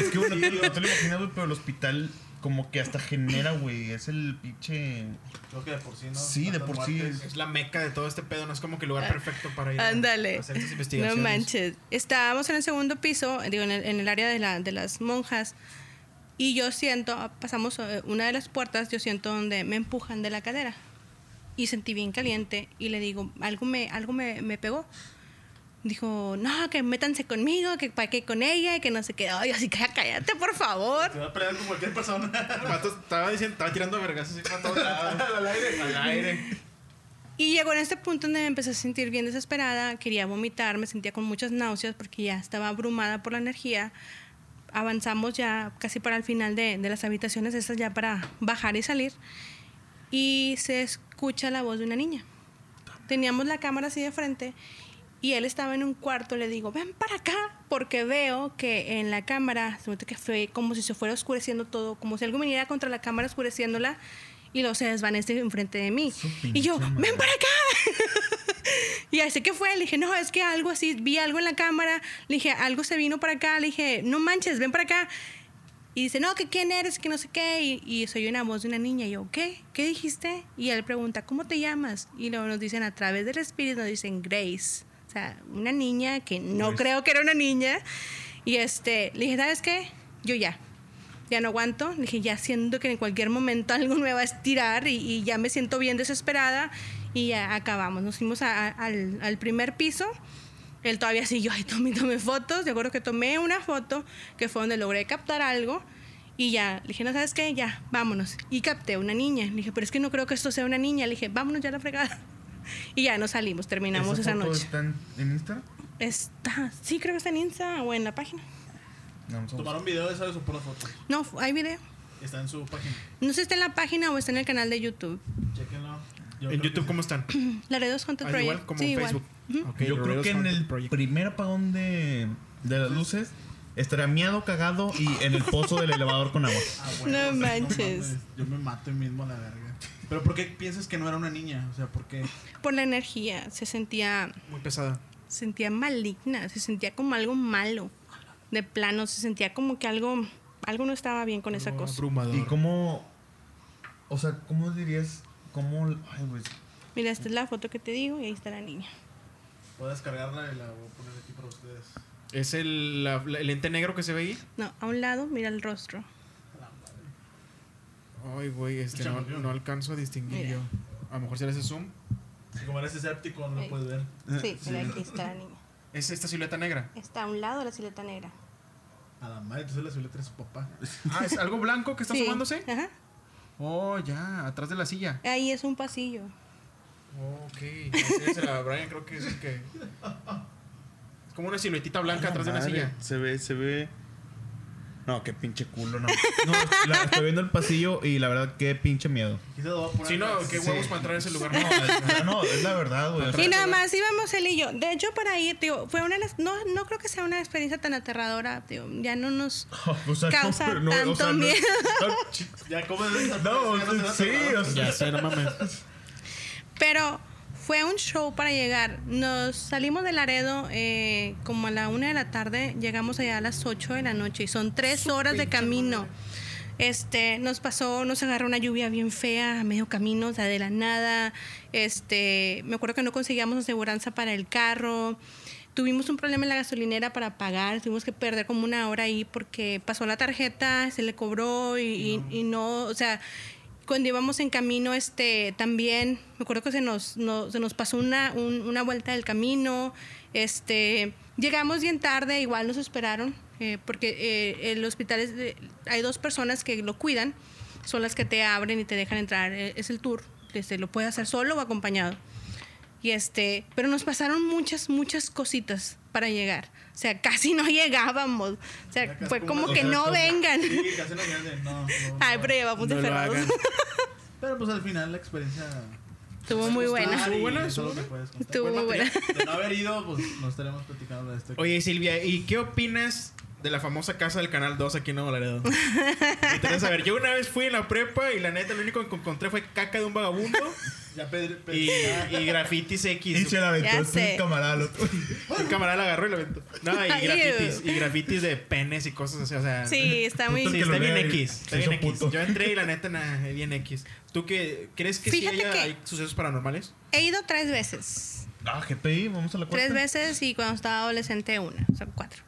Es que bueno, no te, no te lo imaginas, güey, pero el hospital como que hasta genera, güey. Es el pinche. Creo que de por sí, ¿no? Sí, de por sí. muertes. Es la meca de todo este pedo. No es como que el lugar perfecto para ir a- Ándale. a hacer estas No investigaciones. manches. Estábamos en el segundo piso, digo, en el, en el área de, la, de las monjas. Y yo siento, pasamos eh, una de las puertas, yo siento donde me empujan de la cadera. Y sentí bien caliente. Y le digo, algo me, algo me, me pegó. Dijo, no, que métanse conmigo, que para qué con ella, y que no sé qué. Ay, así que cállate, por favor. Te va a pelear con cualquier persona. Estaba, diciendo, estaba tirando vergas así para todos lados. Al aire. Al aire. Y llegó en este punto donde me empecé a sentir bien desesperada, quería vomitar, me sentía con muchas náuseas porque ya estaba abrumada por la energía. Avanzamos ya casi para el final de, de las habitaciones esas ya para bajar y salir. Y se escucha la voz de una niña. Teníamos la cámara así de frente y él estaba en un cuarto. Le digo, ven para acá, porque veo que en la cámara, que fue como si se fuera oscureciendo todo, como si algo viniera contra la cámara oscureciéndola y luego se desvanece enfrente de mí. Y yo, ven para acá. y así que fue, le dije, no, es que algo así, vi algo en la cámara, le dije, algo se vino para acá, le dije, no manches, ven para acá. Y dice, no, que quién eres, que no sé qué. Y, y soy una voz de una niña. Y yo, ¿qué? ¿Qué dijiste? Y él pregunta, ¿cómo te llamas? Y luego nos dicen, a través del espíritu, nos dicen Grace. O sea, una niña que no creo que era una niña. Y este, le dije, ¿sabes qué? Yo ya. Ya no aguanto. Le dije, ya siento que en cualquier momento algo me va a estirar y, y ya me siento bien desesperada. Y ya acabamos. Nos fuimos a- a- al, al primer piso. Él todavía siguió ahí, tomé, tomé fotos. De acuerdo que tomé una foto que fue donde logré captar algo. Y ya, le dije, no, ¿sabes qué? Ya, vámonos. Y capté una niña. Le dije, pero es que no creo que esto sea una niña. Le dije, vámonos ya a la fregada. Y ya nos salimos, terminamos esa, foto noche. está en, en Instagram? Está, sí, creo que está en Insta o en la página. No, a. Tomaron video de esa de su pura foto. No, hay video. Está en su página. No sé si está en la página o está en el canal de YouTube. Chequenlo. ¿En YouTube cómo están? Laredos Content Project. igual, como sí, en igual. Facebook. Ujú. Ok, Yo creo que en el Project. primer apagón de, de las luces estaría miado, cagado y en el pozo del elevador con agua. Ah, bueno, No o sea, manches. mames, yo me mato mismo a la verga. Pero ¿por qué piensas que no era una niña? O sea, ¿por qué? Por la energía, se sentía, Muy pesada. se sentía maligna, se sentía como algo malo. De plano, se sentía como que algo, algo no estaba bien con esa cosa. Abrumador. ¿Y cómo? O sea, ¿cómo dirías? ¿Cómo? Ay, güey. Mira, esta es la foto que te digo y ahí está la niña. Puedo descargarla y la voy a poner aquí para ustedes. ¿Es el, la- la- el lente negro que se ve ahí? No, a un lado, mira el rostro. Ay, güey, este, no, no alcanzo a distinguir Mira. yo. A lo mejor si le hace zoom. Y como eres escéptico, no lo puedes ver. Sí, mira, aquí está la niña. Es esta silueta negra. Está a un lado de la silueta negra. A la madre, entonces la silueta de su papá. Ah, es algo blanco que está Sí, asomándose. Ajá. Oh, ya, atrás de la silla. Ahí es un pasillo. Oh, ok. Ese era Brian, creo que es el que. Es como una siluetita blanca atrás de una Madre, silla. Se ve, se ve. No, qué pinche culo, no. No, la- estoy viendo el pasillo y la verdad, qué pinche miedo. Sí, no, qué Sí. huevos para entrar a ese lugar. No, es, no, es la verdad, güey. Y nada más íbamos él y yo. De hecho, para ir, digo, fue una. No, no creo que sea una experiencia tan aterradora. Digo, ya no nos O sea, causa no, no, o tanto sea, no- miedo. Ya, ¿cómo? No, sí, o sea. Ya sé, no mames. Pero fue un show para llegar. Nos salimos de Laredo eh, como a la una de la tarde. Llegamos allá a las 8 de la noche y son tres horas de camino. Este, nos pasó, nos agarró una lluvia bien fea a medio camino, o sea, de la nada. Este, me acuerdo que no conseguíamos aseguranza para el carro. Tuvimos un problema en la gasolinera para pagar, tuvimos que perder como una hora ahí porque pasó la tarjeta, se le cobró y, y- y no, o sea, cuando íbamos en camino, este, también, me acuerdo que se nos, no- se nos pasó una, un- una vuelta del camino, este, llegamos bien tarde, igual nos esperaron, eh, porque eh, el hospital es de- hay dos personas que lo cuidan, son las que te abren y te dejan entrar, eh, es el tour, este, lo puedes hacer solo o acompañado. Y este, pero nos pasaron muchas, muchas cositas para llegar. O sea, casi no llegábamos. O sea, fue como que no como- vengan. Sí, casi no vienen, no, no, Ay, pero llevamos No hagan. Pero pues al final la experiencia. Estuvo muy buena. Estuvo buena, estuvo Estuvo muy buena. De no haber ido, pues no estaríamos platicando de esto. Oye, Silvia, ¿y qué opinas de la famosa casa del Canal 2 aquí en Nuevo Laredo? Me interesa saber. Yo una vez fui en la prepa y la neta lo único que encontré fue caca de un vagabundo ya Pedro. y, y grafitis Y X. se la aventó sé. camarada. camarada la agarró y la aventó. No, y grafitis, y grafitis de penes y cosas así, o sea. Sí, está muy... Sí, está bien y X. Está bien. Yo entré y la neta, nada, bien X. ¿Tú qué crees que sí Fíjate haya, que- hay sucesos paranormales? He ido tres veces. Ah, GPI, vamos a la cuarta. Tres veces y cuando estaba adolescente una. O sea, cuatro.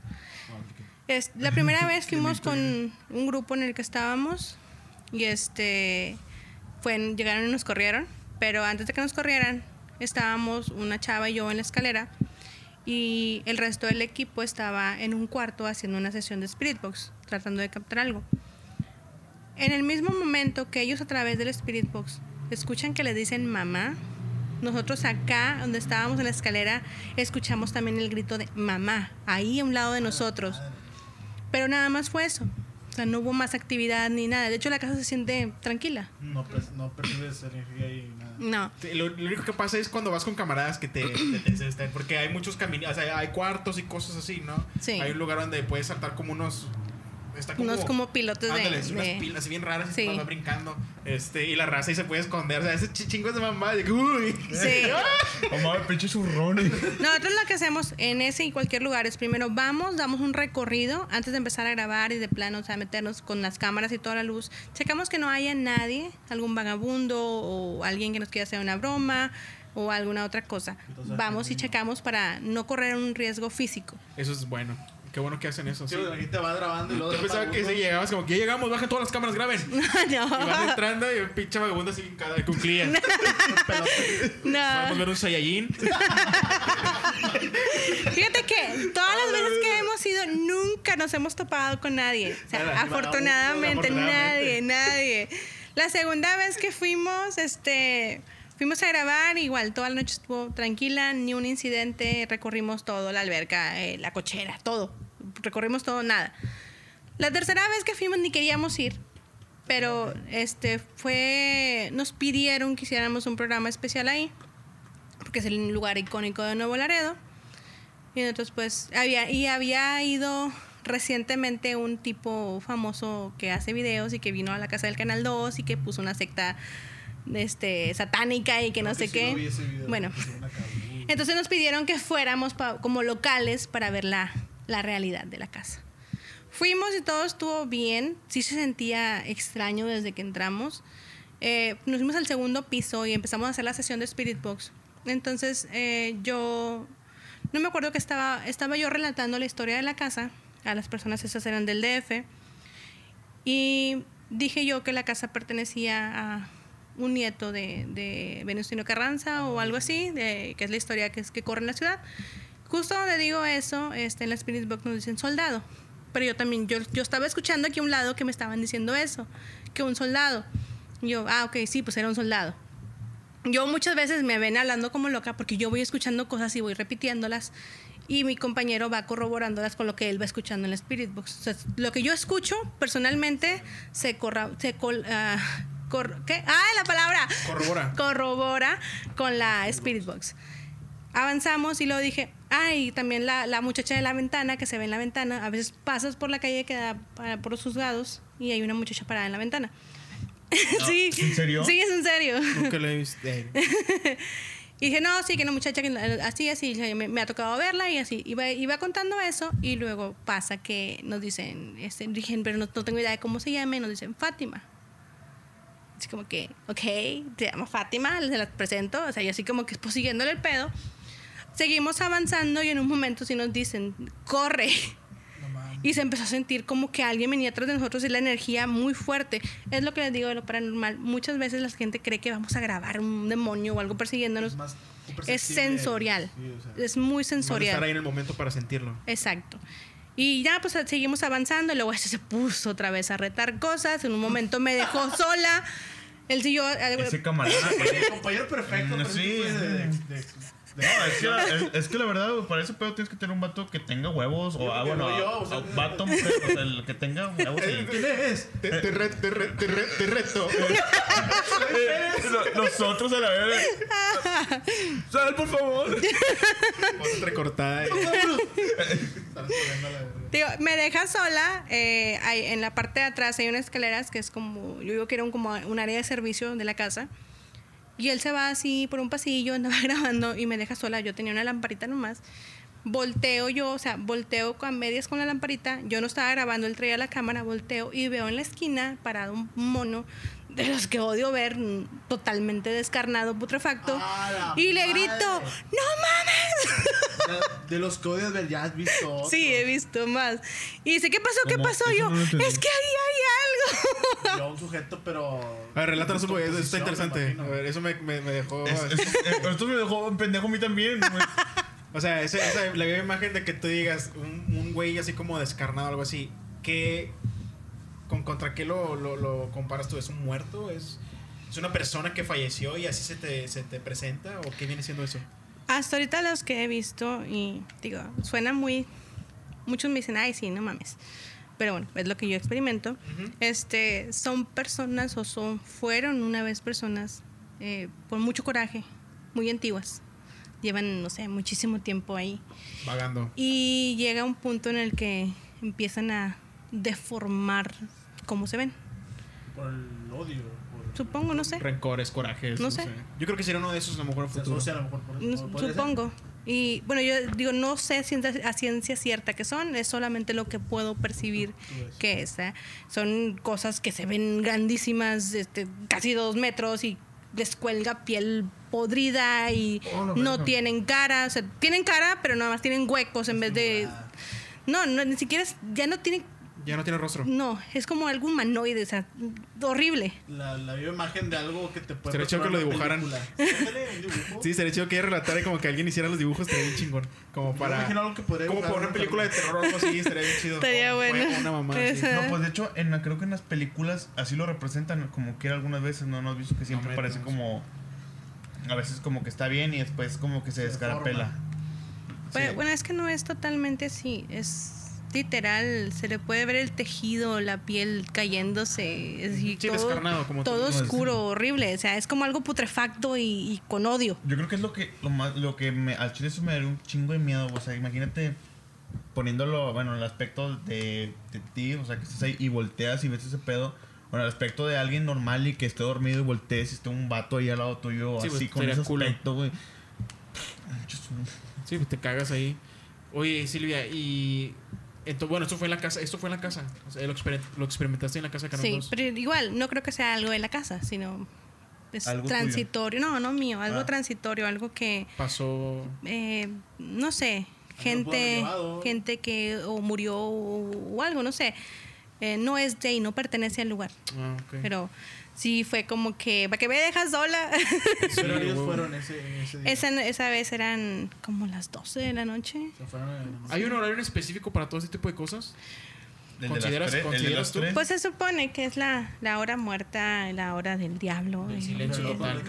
Es, la primera vez fuimos con un grupo en el que estábamos y este fue, llegaron y nos corrieron, pero antes de que nos corrieran estábamos una chava y yo en la escalera y el resto del equipo estaba en un cuarto haciendo una sesión de Spirit Box, tratando de captar algo. En el mismo momento que ellos a través del Spirit Box escuchan que le dicen mamá, nosotros acá, donde estábamos en la escalera, escuchamos también el grito de mamá, ahí a un lado de nosotros. Pero nada más fue eso. O sea, no hubo más actividad ni nada. De hecho, la casa se siente tranquila. No, pues, no percibes energía y nada. No. Lo, lo único que pasa es cuando vas con camaradas que te, te- te desesperan, porque hay muchos caminos, o sea, hay cuartos y cosas así, ¿no? Sí. Hay un lugar donde puedes saltar como unos está como, Unos como pilotos de- ándale, unas de- pilas así bien raras y Sí. va brincando este y la raza y se puede esconder o sea ese chi- chingos de mamá de uy Sí. Oh, mames, pinche zurrones. Nosotros lo que hacemos en ese y cualquier lugar es primero vamos, damos un recorrido antes de empezar a grabar y de plano, o sea, meternos con las cámaras y toda la luz. Checamos que no haya nadie, algún vagabundo o alguien que nos quiera hacer una broma. o alguna otra cosa, Entonces, vamos y checamos para no correr un riesgo físico. Eso es bueno. Qué bueno que hacen eso. Sí, Sí. aquí te va grabando y luego Yo pensaba que si llegabas como que ya llegamos, bajen todas las cámaras, graben. Y vas no, entrando y el pinche vagabundo así en cada con cliente. Podemos no. ver un Saiyajin. Fíjate que todas las veces que hemos ido, nunca nos hemos topado con nadie. O sea, Nada, afortunadamente, nadie, afortunadamente. nadie. La segunda vez que fuimos, este, fuimos a grabar, igual toda la noche estuvo tranquila, ni un incidente, recorrimos todo, la alberca, eh, la cochera, todo. Recorrimos todo, nada. La tercera vez que fuimos ni queríamos ir, pero este fue nos pidieron que hiciéramos un programa especial ahí, porque es el lugar icónico de Nuevo Laredo. Y nosotros pues había y había ido recientemente un tipo famoso que hace videos y que vino a la casa del Canal 2 y que puso una secta este satánica y que no, sé qué. lo vi ese video, bueno, entonces nos pidieron que fuéramos como locales para ver la, la realidad de la casa. Fuimos y todo estuvo bien. Sí se sentía extraño desde que entramos. Eh, nos fuimos al segundo piso y empezamos a hacer la sesión de Spirit Box. Entonces eh, yo no me acuerdo que estaba, estaba yo relatando la historia de la casa. A las personas esas eran del DF. Y dije yo que la casa pertenecía a un nieto de, de Venustiano Carranza o algo así, de, que es la historia que, es, que corre en la ciudad. Justo donde digo eso, este, en la Spirit Box nos dicen soldado. Pero yo también, yo, yo estaba escuchando aquí a un lado que me estaban diciendo eso, que un soldado. Y yo, ah, ok, sí, pues era un soldado. Yo muchas veces me ven hablando como loca porque yo voy escuchando cosas y voy repitiéndolas y mi compañero va corroborándolas con lo que él va escuchando en la Spirit Box. O sea, lo que yo escucho personalmente se corra, se col- cor- ¿qué? Ah, la palabra. Corrobora. Corrobora con la Spirit Box. Avanzamos y luego dije, ay, también la, la muchacha de la ventana que se ve en la ventana. A veces pasas por la calle que da para- por los juzgados y hay una muchacha parada en la ventana. sí. ¿en serio? Sí, es en serio. Nunca lo he visto. Y dije, no, sí, que una muchacha que así, así, me, me ha tocado verla y así. Iba, iba contando eso y luego pasa que nos dicen, este, dije, pero no, no tengo idea de cómo se llama y nos dicen Fátima. Así como que, ok, te llama Fátima, se la presento. O sea, yo así como que pues siguiéndole el pedo. Seguimos avanzando y en un momento sí nos dicen, corre. No. Y se empezó a sentir como que alguien venía atrás de nosotros y la energía muy fuerte. Es lo que les digo de lo paranormal. Muchas veces la gente cree que vamos a grabar un demonio o algo persiguiéndonos. Es más Es imperceptible. sensorial. Sí, o sea, Es muy a estar ahí sensorial. en el momento para sentirlo. Exacto. Y ya pues seguimos avanzando y luego este se puso otra vez a retar cosas. En un momento me dejó sola. Él siguió... Ese camarada. El compañero perfecto. Mm, sí. de- de- de- No, es que, la, es, es que la verdad, para ese pedo tienes que tener un vato que tenga huevos. O, ah, bueno, no, yo, o sea, o vato, mujer, o sea, el que tenga huevos. y- ¿Quién es? Te, te re- te re- te re- te reto. Eh, Nosotros a la vez. Sal, por favor. Voz recortada. La- Digo, me deja sola. eh, hay- en la parte de atrás hay unas escaleras que es como, yo digo que era un, como un área de servicio de la casa. Y él se va así por un pasillo, andaba grabando y me deja sola. Yo tenía una lamparita nomás. Volteo yo, o sea, volteo con medias con la lamparita. Yo no estaba grabando, él traía la cámara, volteo y veo en la esquina parado un mono de los que odio ver, totalmente descarnado, putrefacto. ¡A Y le madre! grito, ¡No mames! Ya, De los códigos del ya has visto. otro. Sí, he visto más. Y dice, ¿qué pasó? ¿Qué pasó? Yo, no es que ahí hay algo. Yo un sujeto, pero. A ver, relátanos un poco. Está interesante. A ver, eso me, me, me dejó. Es- es- eh, esto me dejó un pendejo a mí también. O sea, ese, esa, la misma imagen de que tú digas un, un güey así como descarnado, algo así. ¿Qué, con, ¿Contra qué lo, lo, lo comparas tú? ¿Es un muerto? ¿Es, ¿Es una persona que falleció y así se te, se te presenta? ¿O qué viene siendo eso? Hasta ahorita los que he visto, y digo, suena muy. Muchos me dicen, ay, sí, no mames. Pero bueno, es lo que yo experimento. Ujú. Este, son personas o son, fueron una vez personas eh, con mucho coraje, muy antiguas. Llevan, no sé, muchísimo tiempo ahí. Vagando. Y llega un punto en el que empiezan a deformar cómo se ven. Por el odio. Por, Supongo, no sé. Rencores, corajes. No sé. Yo creo que sería uno de esos a lo mejor en se futuro. asocia a lo mejor por por- podría ser. Y bueno, yo digo, no sé a ciencia cierta que son, es solamente lo que puedo percibir que es. ¿eh? Son cosas que se ven grandísimas, este, casi dos metros y les cuelga piel podrida y Oh, no tienen cara. O sea, tienen cara, pero nada más tienen huecos en vez de. No, no, ni siquiera es- ya no tienen. Ya no tiene rostro. No, es como algo humanoide, o sea, horrible. La, la viva imagen de algo que te puede Sería chido que lo dibujaran. Sí, sería chido que ella relatara y como que alguien hiciera los dibujos, estaría bien chingón. Como para. imagino algo que podría Como para una película de terror o algo así, estaría bien chido. Estaría bueno. Una mamá. No, pues de hecho, en la- creo que en las películas así lo representan, como que algunas veces, ¿no? ¿No has visto que siempre parece como. A veces como que está bien y después como que se, Se descarapela. Bueno, Sí. bueno, es que no es totalmente así. Es literal, se le puede ver el tejido, la piel cayéndose. es- y Sí, todo, descarnado, como tú todo oscuro, horrible. O sea, es como algo putrefacto y, y con odio. Yo creo que es lo que lo más lo que me al chile eso me daría un chingo de miedo, o sea, imagínate poniéndolo, bueno, en el aspecto de, de ti, o sea, que estés ahí y volteas y ves ese pedo, bueno, el aspecto de alguien normal y que esté dormido y voltees y esté un vato ahí al lado tuyo, Sí, así pues, con ese culo. aspecto, güey. Sí, pues te cagas ahí. Oye, Silvia, y. ento- bueno, esto fue en la casa. Esto fue en la casa. O sea, lo, exper- lo experimentaste en la casa de Canal Sí, 2. pero igual, no creo que sea algo de la casa, sino es Algo transitorio. No, no mío, algo Ah. transitorio, algo que, Pasó. eh, no sé, gente, gente que o murió o, o algo, no sé. Eh, no es de ahí, no pertenece al lugar. Ah, ok. Pero sí fue como que, ¿para que me dejas sola? Pero Sí, fueron ese, ese día. esa, esa vez eran como las 12 de la noche. ¿Hay un horario en específico para todo este tipo de cosas? El de ¿Consideras- el de consideras tú? Pues se supone que es la, la hora muerta, la hora del diablo. Del y- silencio total.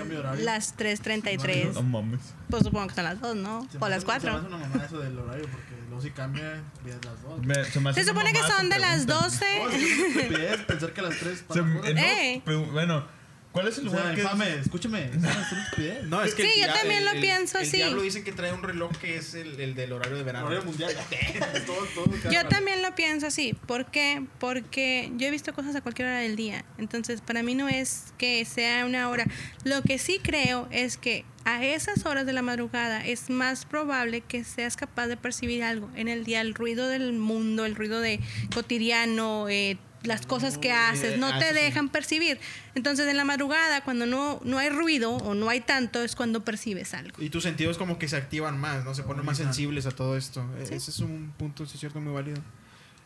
Las 3.33. No mames. Pues supongo que son las 2, ¿no? Se O las hace- Se me 4. hace una mamada eso del horario porque luego si cambia, es las dos. Me- se me Se supone que son de las pregunta. 12. No, es que es una estupidez pensar que las 3 Se- para eh, no, pero, bueno, ¿cuál es el O sea, lugar que infame, escúchame. Es estupidez. No, es que Sí, el yo también el- lo el- pienso el así. diablo dicen que trae un reloj que es el, el del horario de verano. Horario mundial. todo, todo, Yo rato. también lo pienso así. ¿Por qué? Porque yo he visto cosas a cualquier hora del día. Entonces, para mí no es que sea una hora. Lo que sí creo es que a esas horas de la madrugada es más probable que seas capaz de percibir algo en el día, el ruido del mundo, el ruido de cotidiano, eh, las cosas que haces, no ah, te dejan percibir. Entonces, en la madrugada, cuando no, no hay ruido o no hay tanto, es cuando percibes algo. Y tus sentidos como que se activan más, ¿no? Se ponen más sensibles a todo esto. E- Ese es un punto, sí es cierto, muy válido.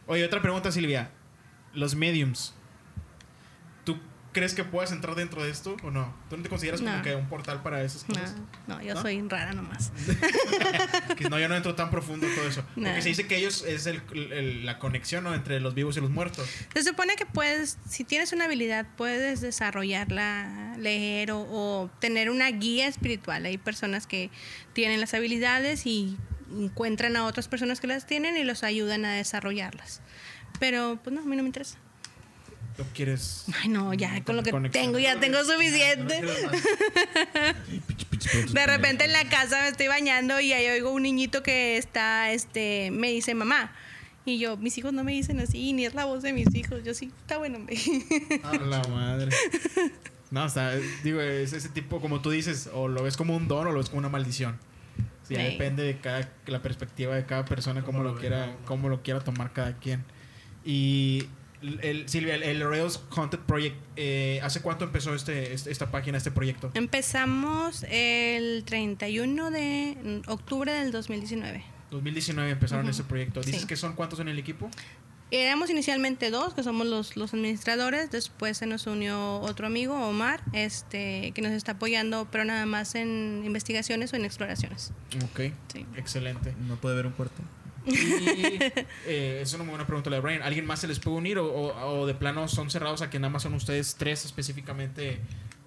Oye, otra pregunta, Silvia. Los mediums. ¿Tú crees que puedas entrar dentro de esto o no? ¿Tú no te consideras como No. que un portal para esas No, cosas? no, yo ¿No? soy rara nomás. No, yo no entro tan profundo en todo eso. No. Porque se dice que ellos es el- el- la conexión ¿no? entre los vivos y los muertos. Se supone que puedes, si tienes una habilidad, puedes desarrollarla, leer o, o tener una guía espiritual. Hay personas que tienen las habilidades y encuentran a otras personas que las tienen y los ayudan a desarrollarlas. Pero, pues no, a mí no me interesa. ¿Tú quieres...? Ay, no, ya con lo que Conexión. tengo ya tengo suficiente. De repente en la casa me estoy bañando y ahí oigo un niñito que está, este, me dice mamá. Y yo, mis hijos no me dicen así, ni es la voz de mis hijos. Yo sí, está bueno. Ah, la madre. No, o sea, digo, es ese tipo, como tú dices, o lo ves como un don o lo ves como una maldición. Sí, ya depende de cada, la perspectiva de cada persona, cómo, Cómo lo, lo quiera, cómo lo quiera tomar cada quien. Y el, Silvia, el, el Rails Content Project, eh, ¿hace cuánto empezó este, este- esta página, este proyecto? Empezamos el 31 de octubre del 2019. 2019 empezaron Ujú. ese proyecto. ¿Dices Sí. que son cuántos en el equipo? Éramos inicialmente dos, que somos los, los administradores. Después se nos unió otro amigo, Omar, este, que nos está apoyando, pero nada más en investigaciones o en exploraciones. Ok, Sí. excelente. No puede ver un cuarto. Y eh, es una muy buena pregunta de Brian. ¿Alguien más se les puede unir o, o- o de plano son cerrados a que nada más son ustedes tres específicamente?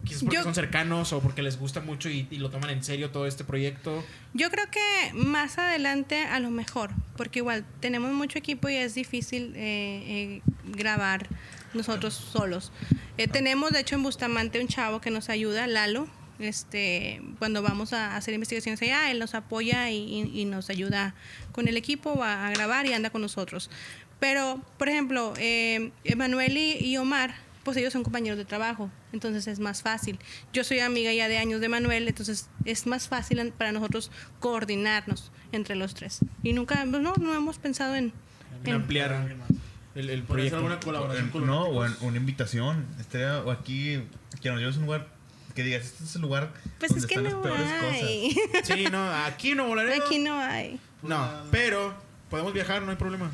Quizás porque Yo- son cercanos o porque les gusta mucho y, y lo toman en serio todo este proyecto. Yo creo que más adelante a lo mejor, porque igual tenemos mucho equipo y es difícil eh, eh, grabar nosotros solos. Eh, tenemos de hecho en Bustamante un chavo que nos ayuda, Lalo. Este, cuando vamos a hacer investigaciones allá, él nos apoya y, y- y nos ayuda con el equipo a, a grabar y anda con nosotros. Pero, por ejemplo, eh, Emanuel y, y Omar, pues ellos son compañeros de trabajo, entonces es más fácil. Yo soy amiga ya de años de Manuel, entonces es más fácil en- para nosotros coordinarnos entre los tres. Y nunca, pues no, no hemos pensado en... En ampliar Alguien más. el, el ¿Puede ser proyecto. alguna colaboración con no, o en- una invitación. O aquí, que nos lleves a un lugar que digas, este es el lugar Pues donde es que están no las peores hay. Sí, no, aquí Nuevo Laredo. Aquí no hay. No, pero podemos viajar, no hay problema.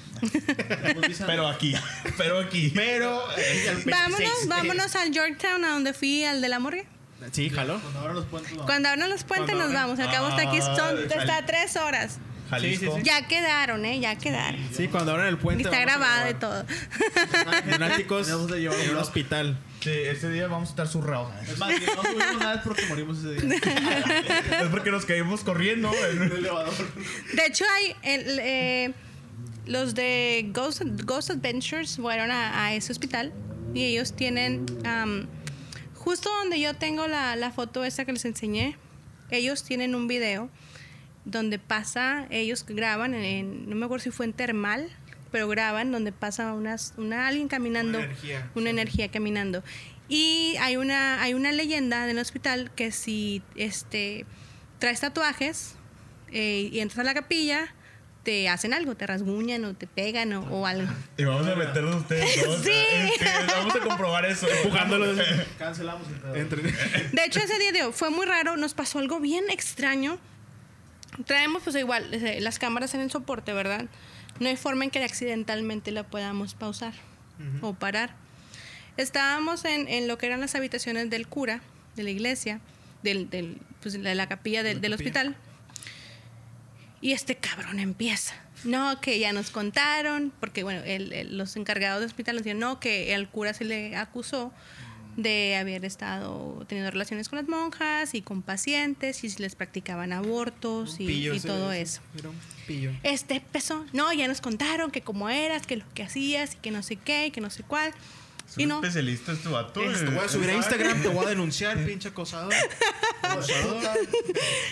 Pero aquí, pero aquí. Pero. eh, 26. Vámonos, vámonos al Yorktown, a donde fui, al de la morgue. Sí, jaló. Cuando abran los puentes, vamos. Cuando abran los puentes nos vamos. Acabo hasta aquí, Ah, son sale. hasta tres horas. Jalisco. Sí, sí, sí. Ya quedaron, ¿eh? Ya quedaron. Sí, cuando abran el Y puente. está vamos a grabado y grabar. todo. Lunáticos de en un un hospital. Sí, ese día vamos a estar zurrados. Es más, no subimos nada es porque morimos ese día. es porque nos caímos corriendo. En el elevador. De hecho, hay el, eh, los de Ghost, Ghost Adventures fueron a, a ese hospital y ellos tienen am, justo donde yo tengo la, la foto esa que les enseñé. Ellos tienen un video donde pasa, ellos graban, en, no me acuerdo si fue en Termal, pero graban donde pasa unas, una, alguien caminando, Una energía. una energía caminando. Y hay una, hay una leyenda del hospital que si este, traes tatuajes eh, y entras a la capilla, te hacen algo, te rasguñan o te pegan o, o algo. Y vamos a meternos ustedes dos. Sí. Este, vamos a comprobar eso. Empujándolo. Cancelamos el. De hecho, ese día digo, fue muy raro, nos pasó algo bien extraño. Traemos pues igual las cámaras en el soporte, ¿verdad? No hay forma en que accidentalmente la podamos pausar o parar. Estábamos en, en lo que eran las habitaciones del cura, de la iglesia, del, del, pues, de la capilla del, La del capilla. hospital. Y este cabrón empieza. No, que ya nos contaron, porque bueno, el- el- los encargados del hospital nos dijeron, no, que el cura se le acusó de haber estado teniendo relaciones con las monjas y con pacientes y si les practicaban abortos y, y todo eso. Era un pillo. Este empezó, no, ya nos contaron que cómo eras, que lo que hacías y que no sé qué y que no sé cuál. Es Y no, especialista este vato. Te voy a subir a Instagram, te voy a denunciar, pinche acosador. Acosador.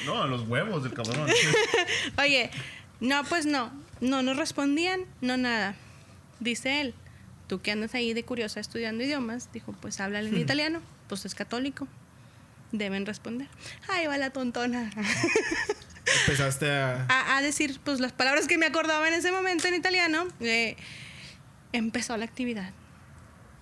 No, a los huevos del cabrón. Oye, no, pues no, no nos respondían, no nada. Dice él, tú que andas ahí de curiosa estudiando idiomas, dijo, pues háblale en italiano, pues es católico, deben responder. Ay, va la tontona. Empezaste a. a, a decir pues las palabras que me acordaba en ese momento en italiano, eh, empezó la actividad.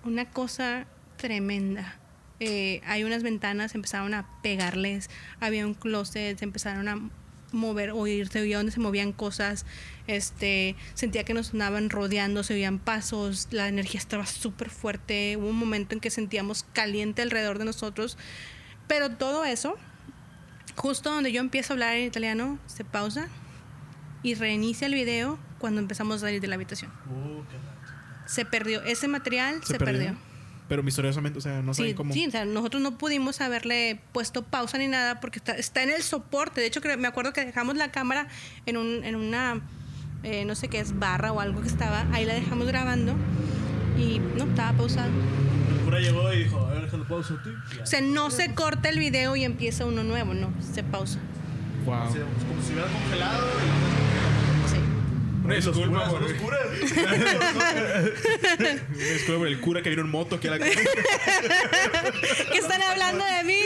Una cosa tremenda. Eh, hay unas ventanas, empezaron a pegarles, había un closet, se empezaron a mover, oír, se oía donde se movían cosas, este, sentía que nos andaban rodeando, se oían pasos, la energía estaba súper fuerte, hubo un momento en que sentíamos caliente alrededor de nosotros, pero todo eso justo donde yo empiezo a hablar en italiano, se pausa y reinicia el video cuando empezamos a salir de la habitación. Uh. Se perdió. Ese material se, perdió. Pero misteriosamente, o sea, no Sí, saben cómo. sí, o sea, nosotros no pudimos haberle puesto pausa ni nada porque está, está en el soporte. De hecho, creo- me acuerdo que dejamos la cámara en, un, en una, eh, no sé qué es, barra o algo que estaba. Ahí la dejamos grabando y no, estaba pausado. El cura llegó y dijo, a ver, déjalo pausa a ti. Y ya. O sea, no se corta el video y empieza uno nuevo, no, se pausa. Wow. Pues, como si hubiera congelado. Sí. Una disculpa por, los curas. una disculpa por el cura que vino en moto aquí a la casa. ¿Qué están hablando de mí?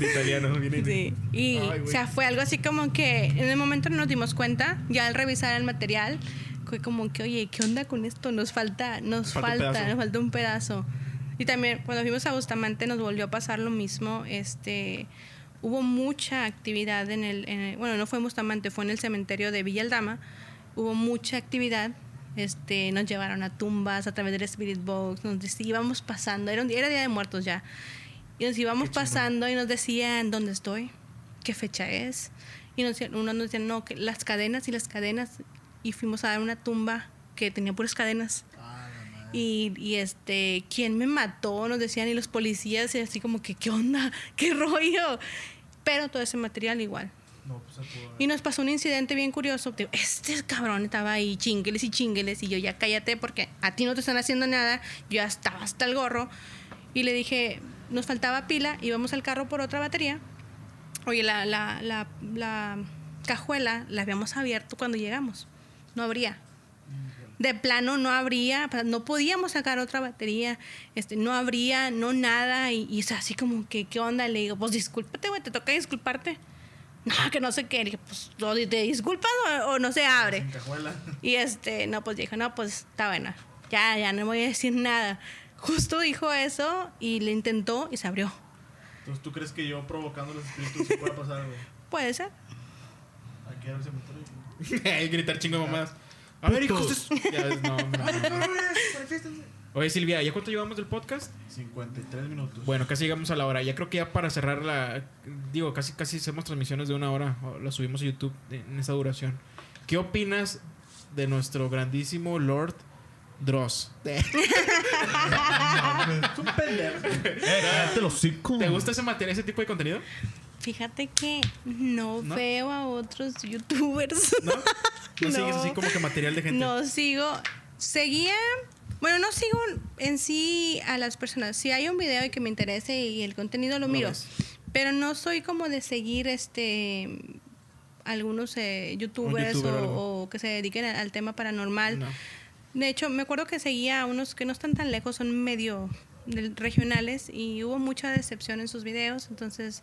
italiano. viene- Sí. Y, Ay, o sea, fue algo así como que en el momento no nos dimos cuenta, ya al revisar el material, fue como que, oye, ¿qué onda con esto? Nos falta, nos Falta un falta, pedazo. nos falta un pedazo. Y también cuando fuimos a Bustamante nos volvió a pasar lo mismo. Este, hubo mucha actividad en el, en el- bueno, no fue en Bustamante, fue en el cementerio de Villa Aldama. Hubo mucha actividad. Este, nos llevaron a tumbas a través del Spirit Box, nos íbamos pasando, era, un día- era Día de Muertos ya. Y nos íbamos pasando y nos decían dónde estoy, qué fecha es. Y nos uno nos decía, no, que las cadenas y las cadenas. Y fuimos a dar una tumba que tenía puras cadenas. Ah. Y, y este, ¿quién me mató? Nos decían, y los policías, y así como que, ¿qué onda? ¿Qué rollo? Pero todo ese material igual. Pues. Y nos pasó un incidente bien curioso. Este cabrón estaba ahí chingueles y chingueles. Y yo, ya cállate porque a ti no te están haciendo nada. Yo ya estaba hasta el gorro. Y le dije, nos faltaba pila. Íbamos al carro por otra batería. Oye, la, la, la, la cajuela la habíamos abierto cuando llegamos. No habría. De plano no habría, no podíamos sacar otra batería, este, no habría, no nada, y, y es así como que, ¿qué onda? Le digo, pues discúlpate, güey, te toca disculparte. No, que no sé qué. Le dije, pues, ¿o ¿te disculpas o, o no se abre? Y este, no, pues dijo, no, pues está buena. Ya, ya no voy a decir nada. Justo dijo eso y le intentó y se abrió. Entonces, ¿tú crees que yo provocando los espíritus sí pueda pasar, güey? Puede ser. Aquí a ver si me estoy- Gritar chingo de mamadas. A ver, hijos. Ya ves, no, no, no. Oye, Silvia, ¿ya cuánto llevamos del podcast? 53 minutos. Bueno, casi llegamos a la hora. Ya creo que ya para cerrar la. Digo, casi casi hacemos transmisiones de una hora. Las subimos a YouTube en esa duración. ¿Qué opinas de nuestro grandísimo Lord Dross? Es un pendejo. Eh, cállate los hocico. ¿Te gusta ese material, ese tipo de contenido? Fíjate que no, ¿No? veo a otros youtubers. ¿No? ¿No, sigues así como que material de gente? No sigo. Seguía. Bueno, no sigo en sí a las personas. Si hay un video y que me interese y el contenido lo miro. Pero no soy como de seguir este algunos eh, youtubers youtuber o que se dediquen al, al tema paranormal. No. De hecho, me acuerdo que seguía a unos que no están tan lejos, son medio regionales y hubo mucha decepción en sus videos, entonces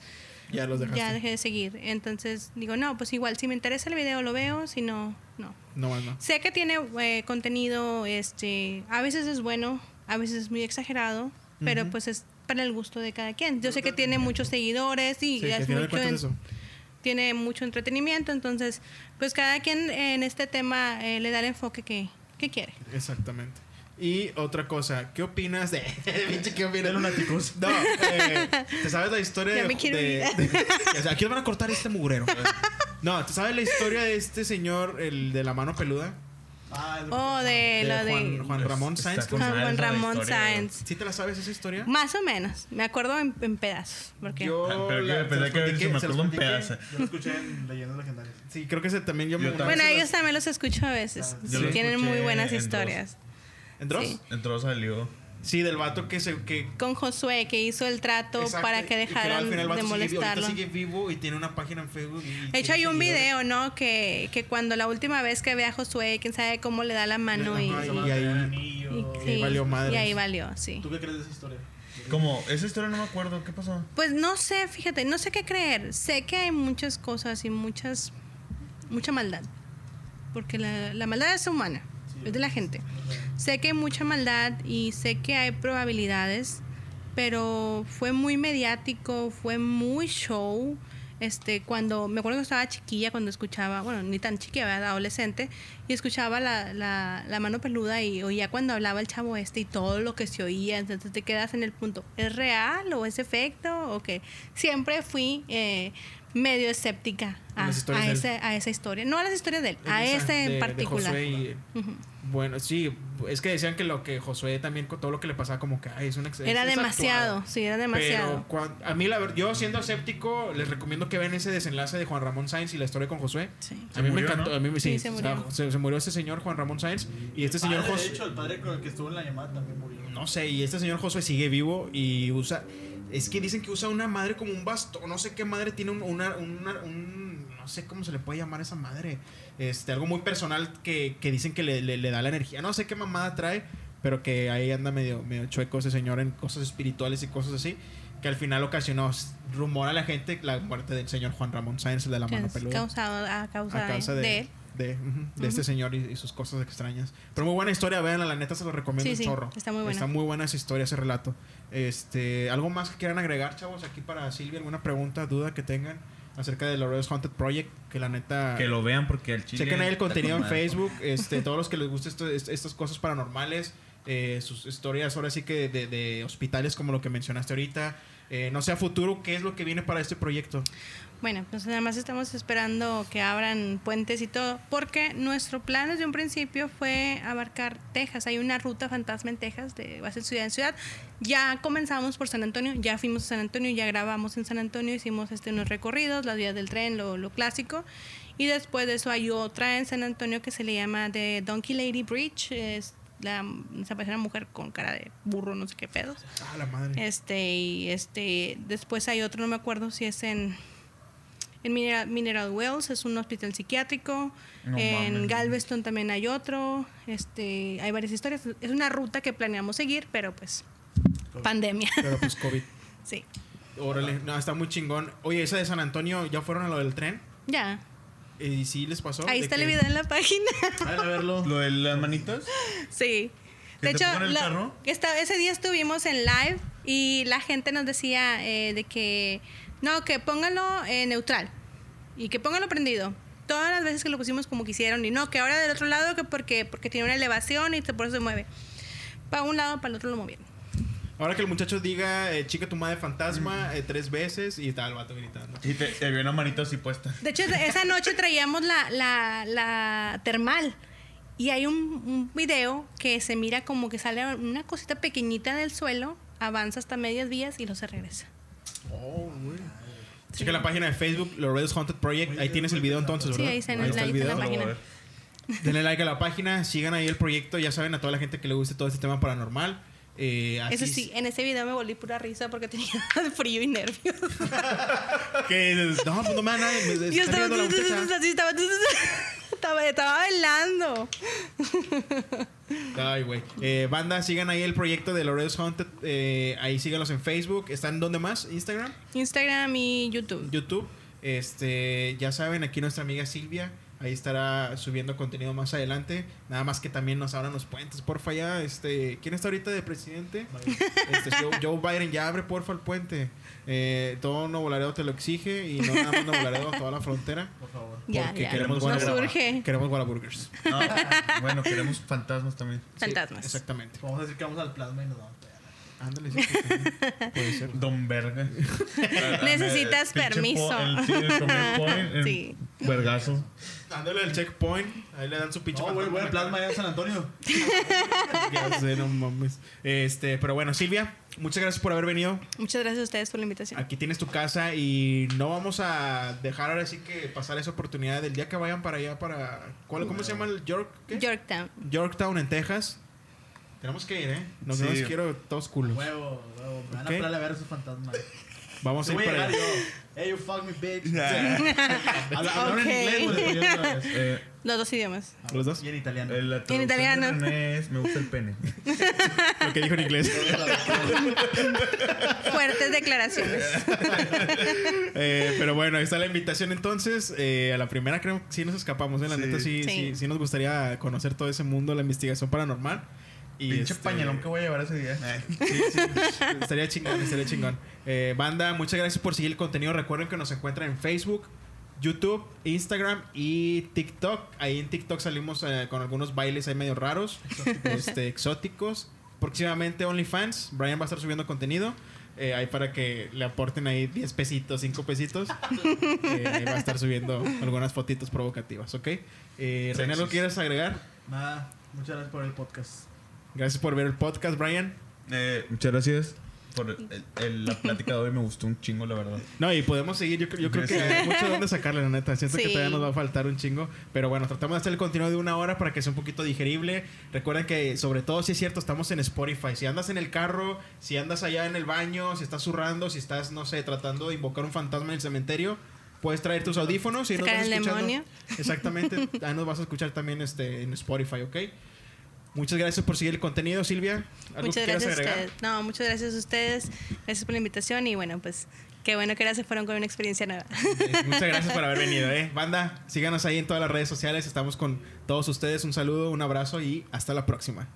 Ya los dejaste. ya dejé de seguir. Entonces digo, no, pues igual, si me interesa el video lo veo, si no, no. No no. Sé que tiene eh, contenido, este, a veces es bueno, a veces es muy exagerado, pero pues es para el gusto de cada quien. Yo sé que tiene muchos seguidores y Sí, es mucho en- eso. tiene mucho entretenimiento, entonces pues cada quien en este tema eh, le da el enfoque que, que quiere. Exactamente. Y otra cosa, ¿qué opinas de. Pinche, ¿qué opinas? De lunáticos. No, eh, ¿te sabes la historia Ya de. me quiero de- de- o sea, aquí van a cortar este mugrero. No, ¿te sabes la historia de este señor, el de la mano peluda? Ah, es O de, De lo Juan, de Juan Ramón Sáenz. con ¿cómo se Juan? Juan Ramón Sáenz. ¿Sí te la sabes esa historia? Más o menos, me acuerdo en, en pedazos, porque Yo Ah, pero la- que se me platiqué- se los acuerdo un platiqué. pedazo. Yo lo escuché en Leyendas Legendarias. Sí, creo que ese también yo, me Yo una también. bueno, ellos las- también los escucho a veces. Sí, tienen muy buenas en dos. Historias. ¿En Dross? Sí. Entró, salió. Sí, del vato que se. Que, Con Josué, que hizo el trato Exacto, para que dejaran al final el vato de sigue molestarlo. sigue vivo y tiene una página en Facebook. De hecho, hay un video, ¿no? Que, que cuando la última vez que ve a Josué, quién sabe cómo le da la mano y, y ahí- y- ahí valió madres. y ahí valió, sí. ¿Tú qué crees de esa historia? Como, esa historia no me acuerdo. ¿Qué pasó? Pues no sé, fíjate, no sé qué creer. Sé que hay muchas cosas y muchas, mucha maldad. Porque la, la maldad es humana, es de la gente. Sé que hay mucha maldad y sé que hay probabilidades, pero fue muy mediático, fue muy show. Este, cuando me acuerdo que estaba chiquilla, cuando escuchaba, bueno, ni tan chiquilla, era adolescente, y escuchaba la, la, la mano peluda y oía cuando hablaba el chavo este y todo lo que se oía, entonces te quedas en el punto, ¿es real o es efecto? O que siempre fui eh, medio escéptica A a, a ese, esa historia, no a las historias de él, a Esa, ese de- en de particular. Josué y- Ujú. bueno, sí, es que decían que lo que Josué también, con todo lo que le pasaba, como que ay, es un Era demasiado, actuado. sí, era demasiado. Pero cuan- a mí, la ver- yo siendo escéptico, les recomiendo que vean ese desenlace de Juan Ramón Sáenz y la historia con Josué. Sí. A Se mí me encantó. ¿no? A mí me- sí, Sí, se o sea, murió. se, se murió ese señor Juan Ramón Sáenz y este señor Padre, Josué. De hecho, el padre con el que estuvo en la llamada también murió. No sé, y este señor Josué sigue vivo y usa. Es que dicen que usa una madre como un bastón. No sé qué madre tiene un, una, una- un- No sé cómo se le puede llamar a esa madre. Este, algo muy personal que, que dicen que le, le- le da la energía. No sé qué mamada trae, pero que ahí anda medio, medio chueco ese señor en cosas espirituales y cosas así. Que al final ocasionó rumor a la gente la muerte del señor Juan Ramón Sáenz, el de la mano peluda causado a causa, a causa de, de él. De, este señor y, y sus cosas extrañas. Pero muy buena historia, vean, la neta se lo recomiendo Sí, un sí, chorro. está muy buena. Está muy buena esa historia, ese relato. Este, ¿Algo más que quieran agregar, chavos? Aquí para Silvia, alguna pregunta, duda que tengan acerca de Loreo's Haunted Project, que la neta... Que lo vean porque el chile. Chequen ahí el contenido con en. Facebook, este, todos los que les guste esto- est- estas cosas paranormales, eh, sus historias ahora sí que de, de hospitales como lo que mencionaste ahorita. Eh, no sé a futuro, ¿qué es lo que viene para este proyecto? Bueno, pues nada más estamos esperando que abran puentes y todo, porque nuestro plan desde un principio fue abarcar Texas. Hay una ruta fantasma en Texas, de base de ciudad en ciudad. Ya comenzamos por San Antonio, ya fuimos a San Antonio, ya grabamos en San Antonio, hicimos este, unos recorridos, las vías del tren, lo, lo clásico. Y después de eso hay otra en San Antonio que se le llama The Donkey Lady Bridge. Es la, una mujer con cara de burro, no sé qué pedos. Ah, la madre. Este, y este, después hay otro, no me acuerdo si es en, en Mineral, Mineral Wells, es un hospital psiquiátrico. No en mames. Galveston también hay otro. Este, hay varias historias. Es una ruta que planeamos seguir, pero pues, pandemia. Pero pues COVID. sí. Órale, no, está muy chingón. Oye, esa de San Antonio, ¿ya fueron a lo del tren? Ya. ¿Y sí les pasó? Ahí está el video en la página. A verlo. Lo de las manitas. sí. ¿Que De hecho, la- carro? esta- ese día estuvimos en live Y la gente nos decía eh, de que, no, que póngalo eh, neutral y que póngalo prendido. Todas las veces que lo pusimos como quisieron y no, que ahora del otro lado que porque, porque tiene una elevación y por eso se mueve. Para un lado, para el otro lo movieron. Ahora que el muchacho diga, eh, chica tu madre fantasma, eh, tres veces y tal, el vato gritando. Y te, te vio una manito así puesta. De hecho, esa noche traíamos la, la, la termal. Y hay un, un video que se mira como que sale una cosita pequeñita del suelo, avanza hasta medias vías y luego se regresa. Checa la página de Facebook, Loredo's Haunted Project. Ahí tienes el video entonces, Sí, ¿verdad? ahí está en- el ahí está en la video. página. Lo voy a ver. Denle like a la página, sigan ahí el proyecto. Ya saben, a toda la gente que le guste todo este tema paranormal. Eh, así Eso sí, en ese video me volví pura risa porque tenía frío y nervios. Que, no, pues no me da nada. Me, me Yo estaba, la así, estaba, estaba, estaba bailando. Ay, güey. Eh, banda, sigan ahí el proyecto de Loredo's Haunted. eh, ahí síganlos en Facebook. ¿Están dónde más? ¿Instagram? Instagram y YouTube. YouTube. Este, ya saben, aquí nuestra amiga Silvia. Ahí estará subiendo contenido más adelante. Nada más que también nos abran los puentes, porfa, ya. Este, ¿Quién está ahorita de presidente? Este, Joe, Joe Biden, ya abre, porfa, el puente. Eh, todo Nuevo Laredo te lo exige y no nada más Nuevo Laredo, toda la frontera. Por favor. Ya, porque ya. queremos Nos surge. Queremos Whataburgers. No, bueno, queremos fantasmas también. Sí, Fantasmas. exactamente. Vamos a decir que vamos al plasma y nos vamos. Ándale, sí, sí, puede ser. Don Verga. Necesitas permiso. el- sí, el Sí. Vergazo. Dándole el checkpoint. Ahí le dan su pinche No, güey, la plasma allá en San Antonio. Ya sé, no mames. Este, pero bueno, Silvia, muchas gracias por haber venido. Muchas gracias a ustedes por la invitación. Aquí tienes tu casa y no vamos a dejar ahora sí que pasar esa oportunidad del día que vayan para allá para ¿cuál, ¿cómo se llama el York? qué? Yorktown. Yorktown en Texas. Tenemos que ir, ¿eh? No, quiero todos culos. Huevo, huevo. Me van a parar a ver esos fantasmas. Vamos a ir para allá. hey, you fuck me, bitch. Ah, Habla- Hablaron Ok. en inglés, eh, Los dos idiomas. Los dos. Y en italiano. la traducción italiano. me gusta el pene. Lo que dijo en inglés. Fuertes declaraciones. Eh, pero bueno, ahí está la invitación entonces. Eh, a la primera creo que sí nos escapamos. ¿eh? La Sí. neta sí, sí. Sí. sí nos gustaría conocer todo ese mundo, la investigación paranormal. Y Pinche este, pañalón que voy a llevar ese día. Sí, sí, estaría chingón, estaría chingón. Eh, banda, muchas gracias por seguir el contenido. Recuerden que nos encuentran en Facebook, YouTube, Instagram y TikTok. Ahí en TikTok salimos eh, con algunos bailes ahí medio raros, este, exóticos. Próximamente OnlyFans. Brian va a estar subiendo contenido. eh, ahí para que le aporten ahí 10 pesitos, 5 pesitos. Eh, va a estar subiendo algunas fotitos provocativas, ¿ok? Eh, René, ¿lo quieres agregar? Nada, muchas gracias por el podcast. Gracias por ver el podcast, Brian. Eh, muchas gracias por el- el- la plática de hoy. Me gustó un chingo, la verdad. No, y podemos seguir. Yo, yo creo que hay mucho de dónde sacarle, la neta. Siento que Sí. todavía nos va a faltar un chingo. Pero bueno, tratamos de hacer el contenido de una hora para que sea un poquito digerible. Recuerden que, sobre todo, si es cierto, estamos en Spotify. Si andas en el carro, si andas allá en el baño, si estás zurrando, si estás, no sé, tratando de invocar un fantasma en el cementerio, puedes traer tus audífonos y nos vas el escuchando. demonio. Exactamente. Ahí nos vas a escuchar también este, en Spotify, ¿ok? Muchas gracias por seguir el contenido, Silvia. ¿Algo Muchas que gracias a ustedes. No, muchas gracias a ustedes. Gracias por la invitación y bueno, pues qué bueno que ahora se fueron con una experiencia nueva. Muchas gracias por haber venido, eh. Banda, síganos ahí en todas las redes sociales. Estamos con todos ustedes. Un saludo, un abrazo y hasta la próxima.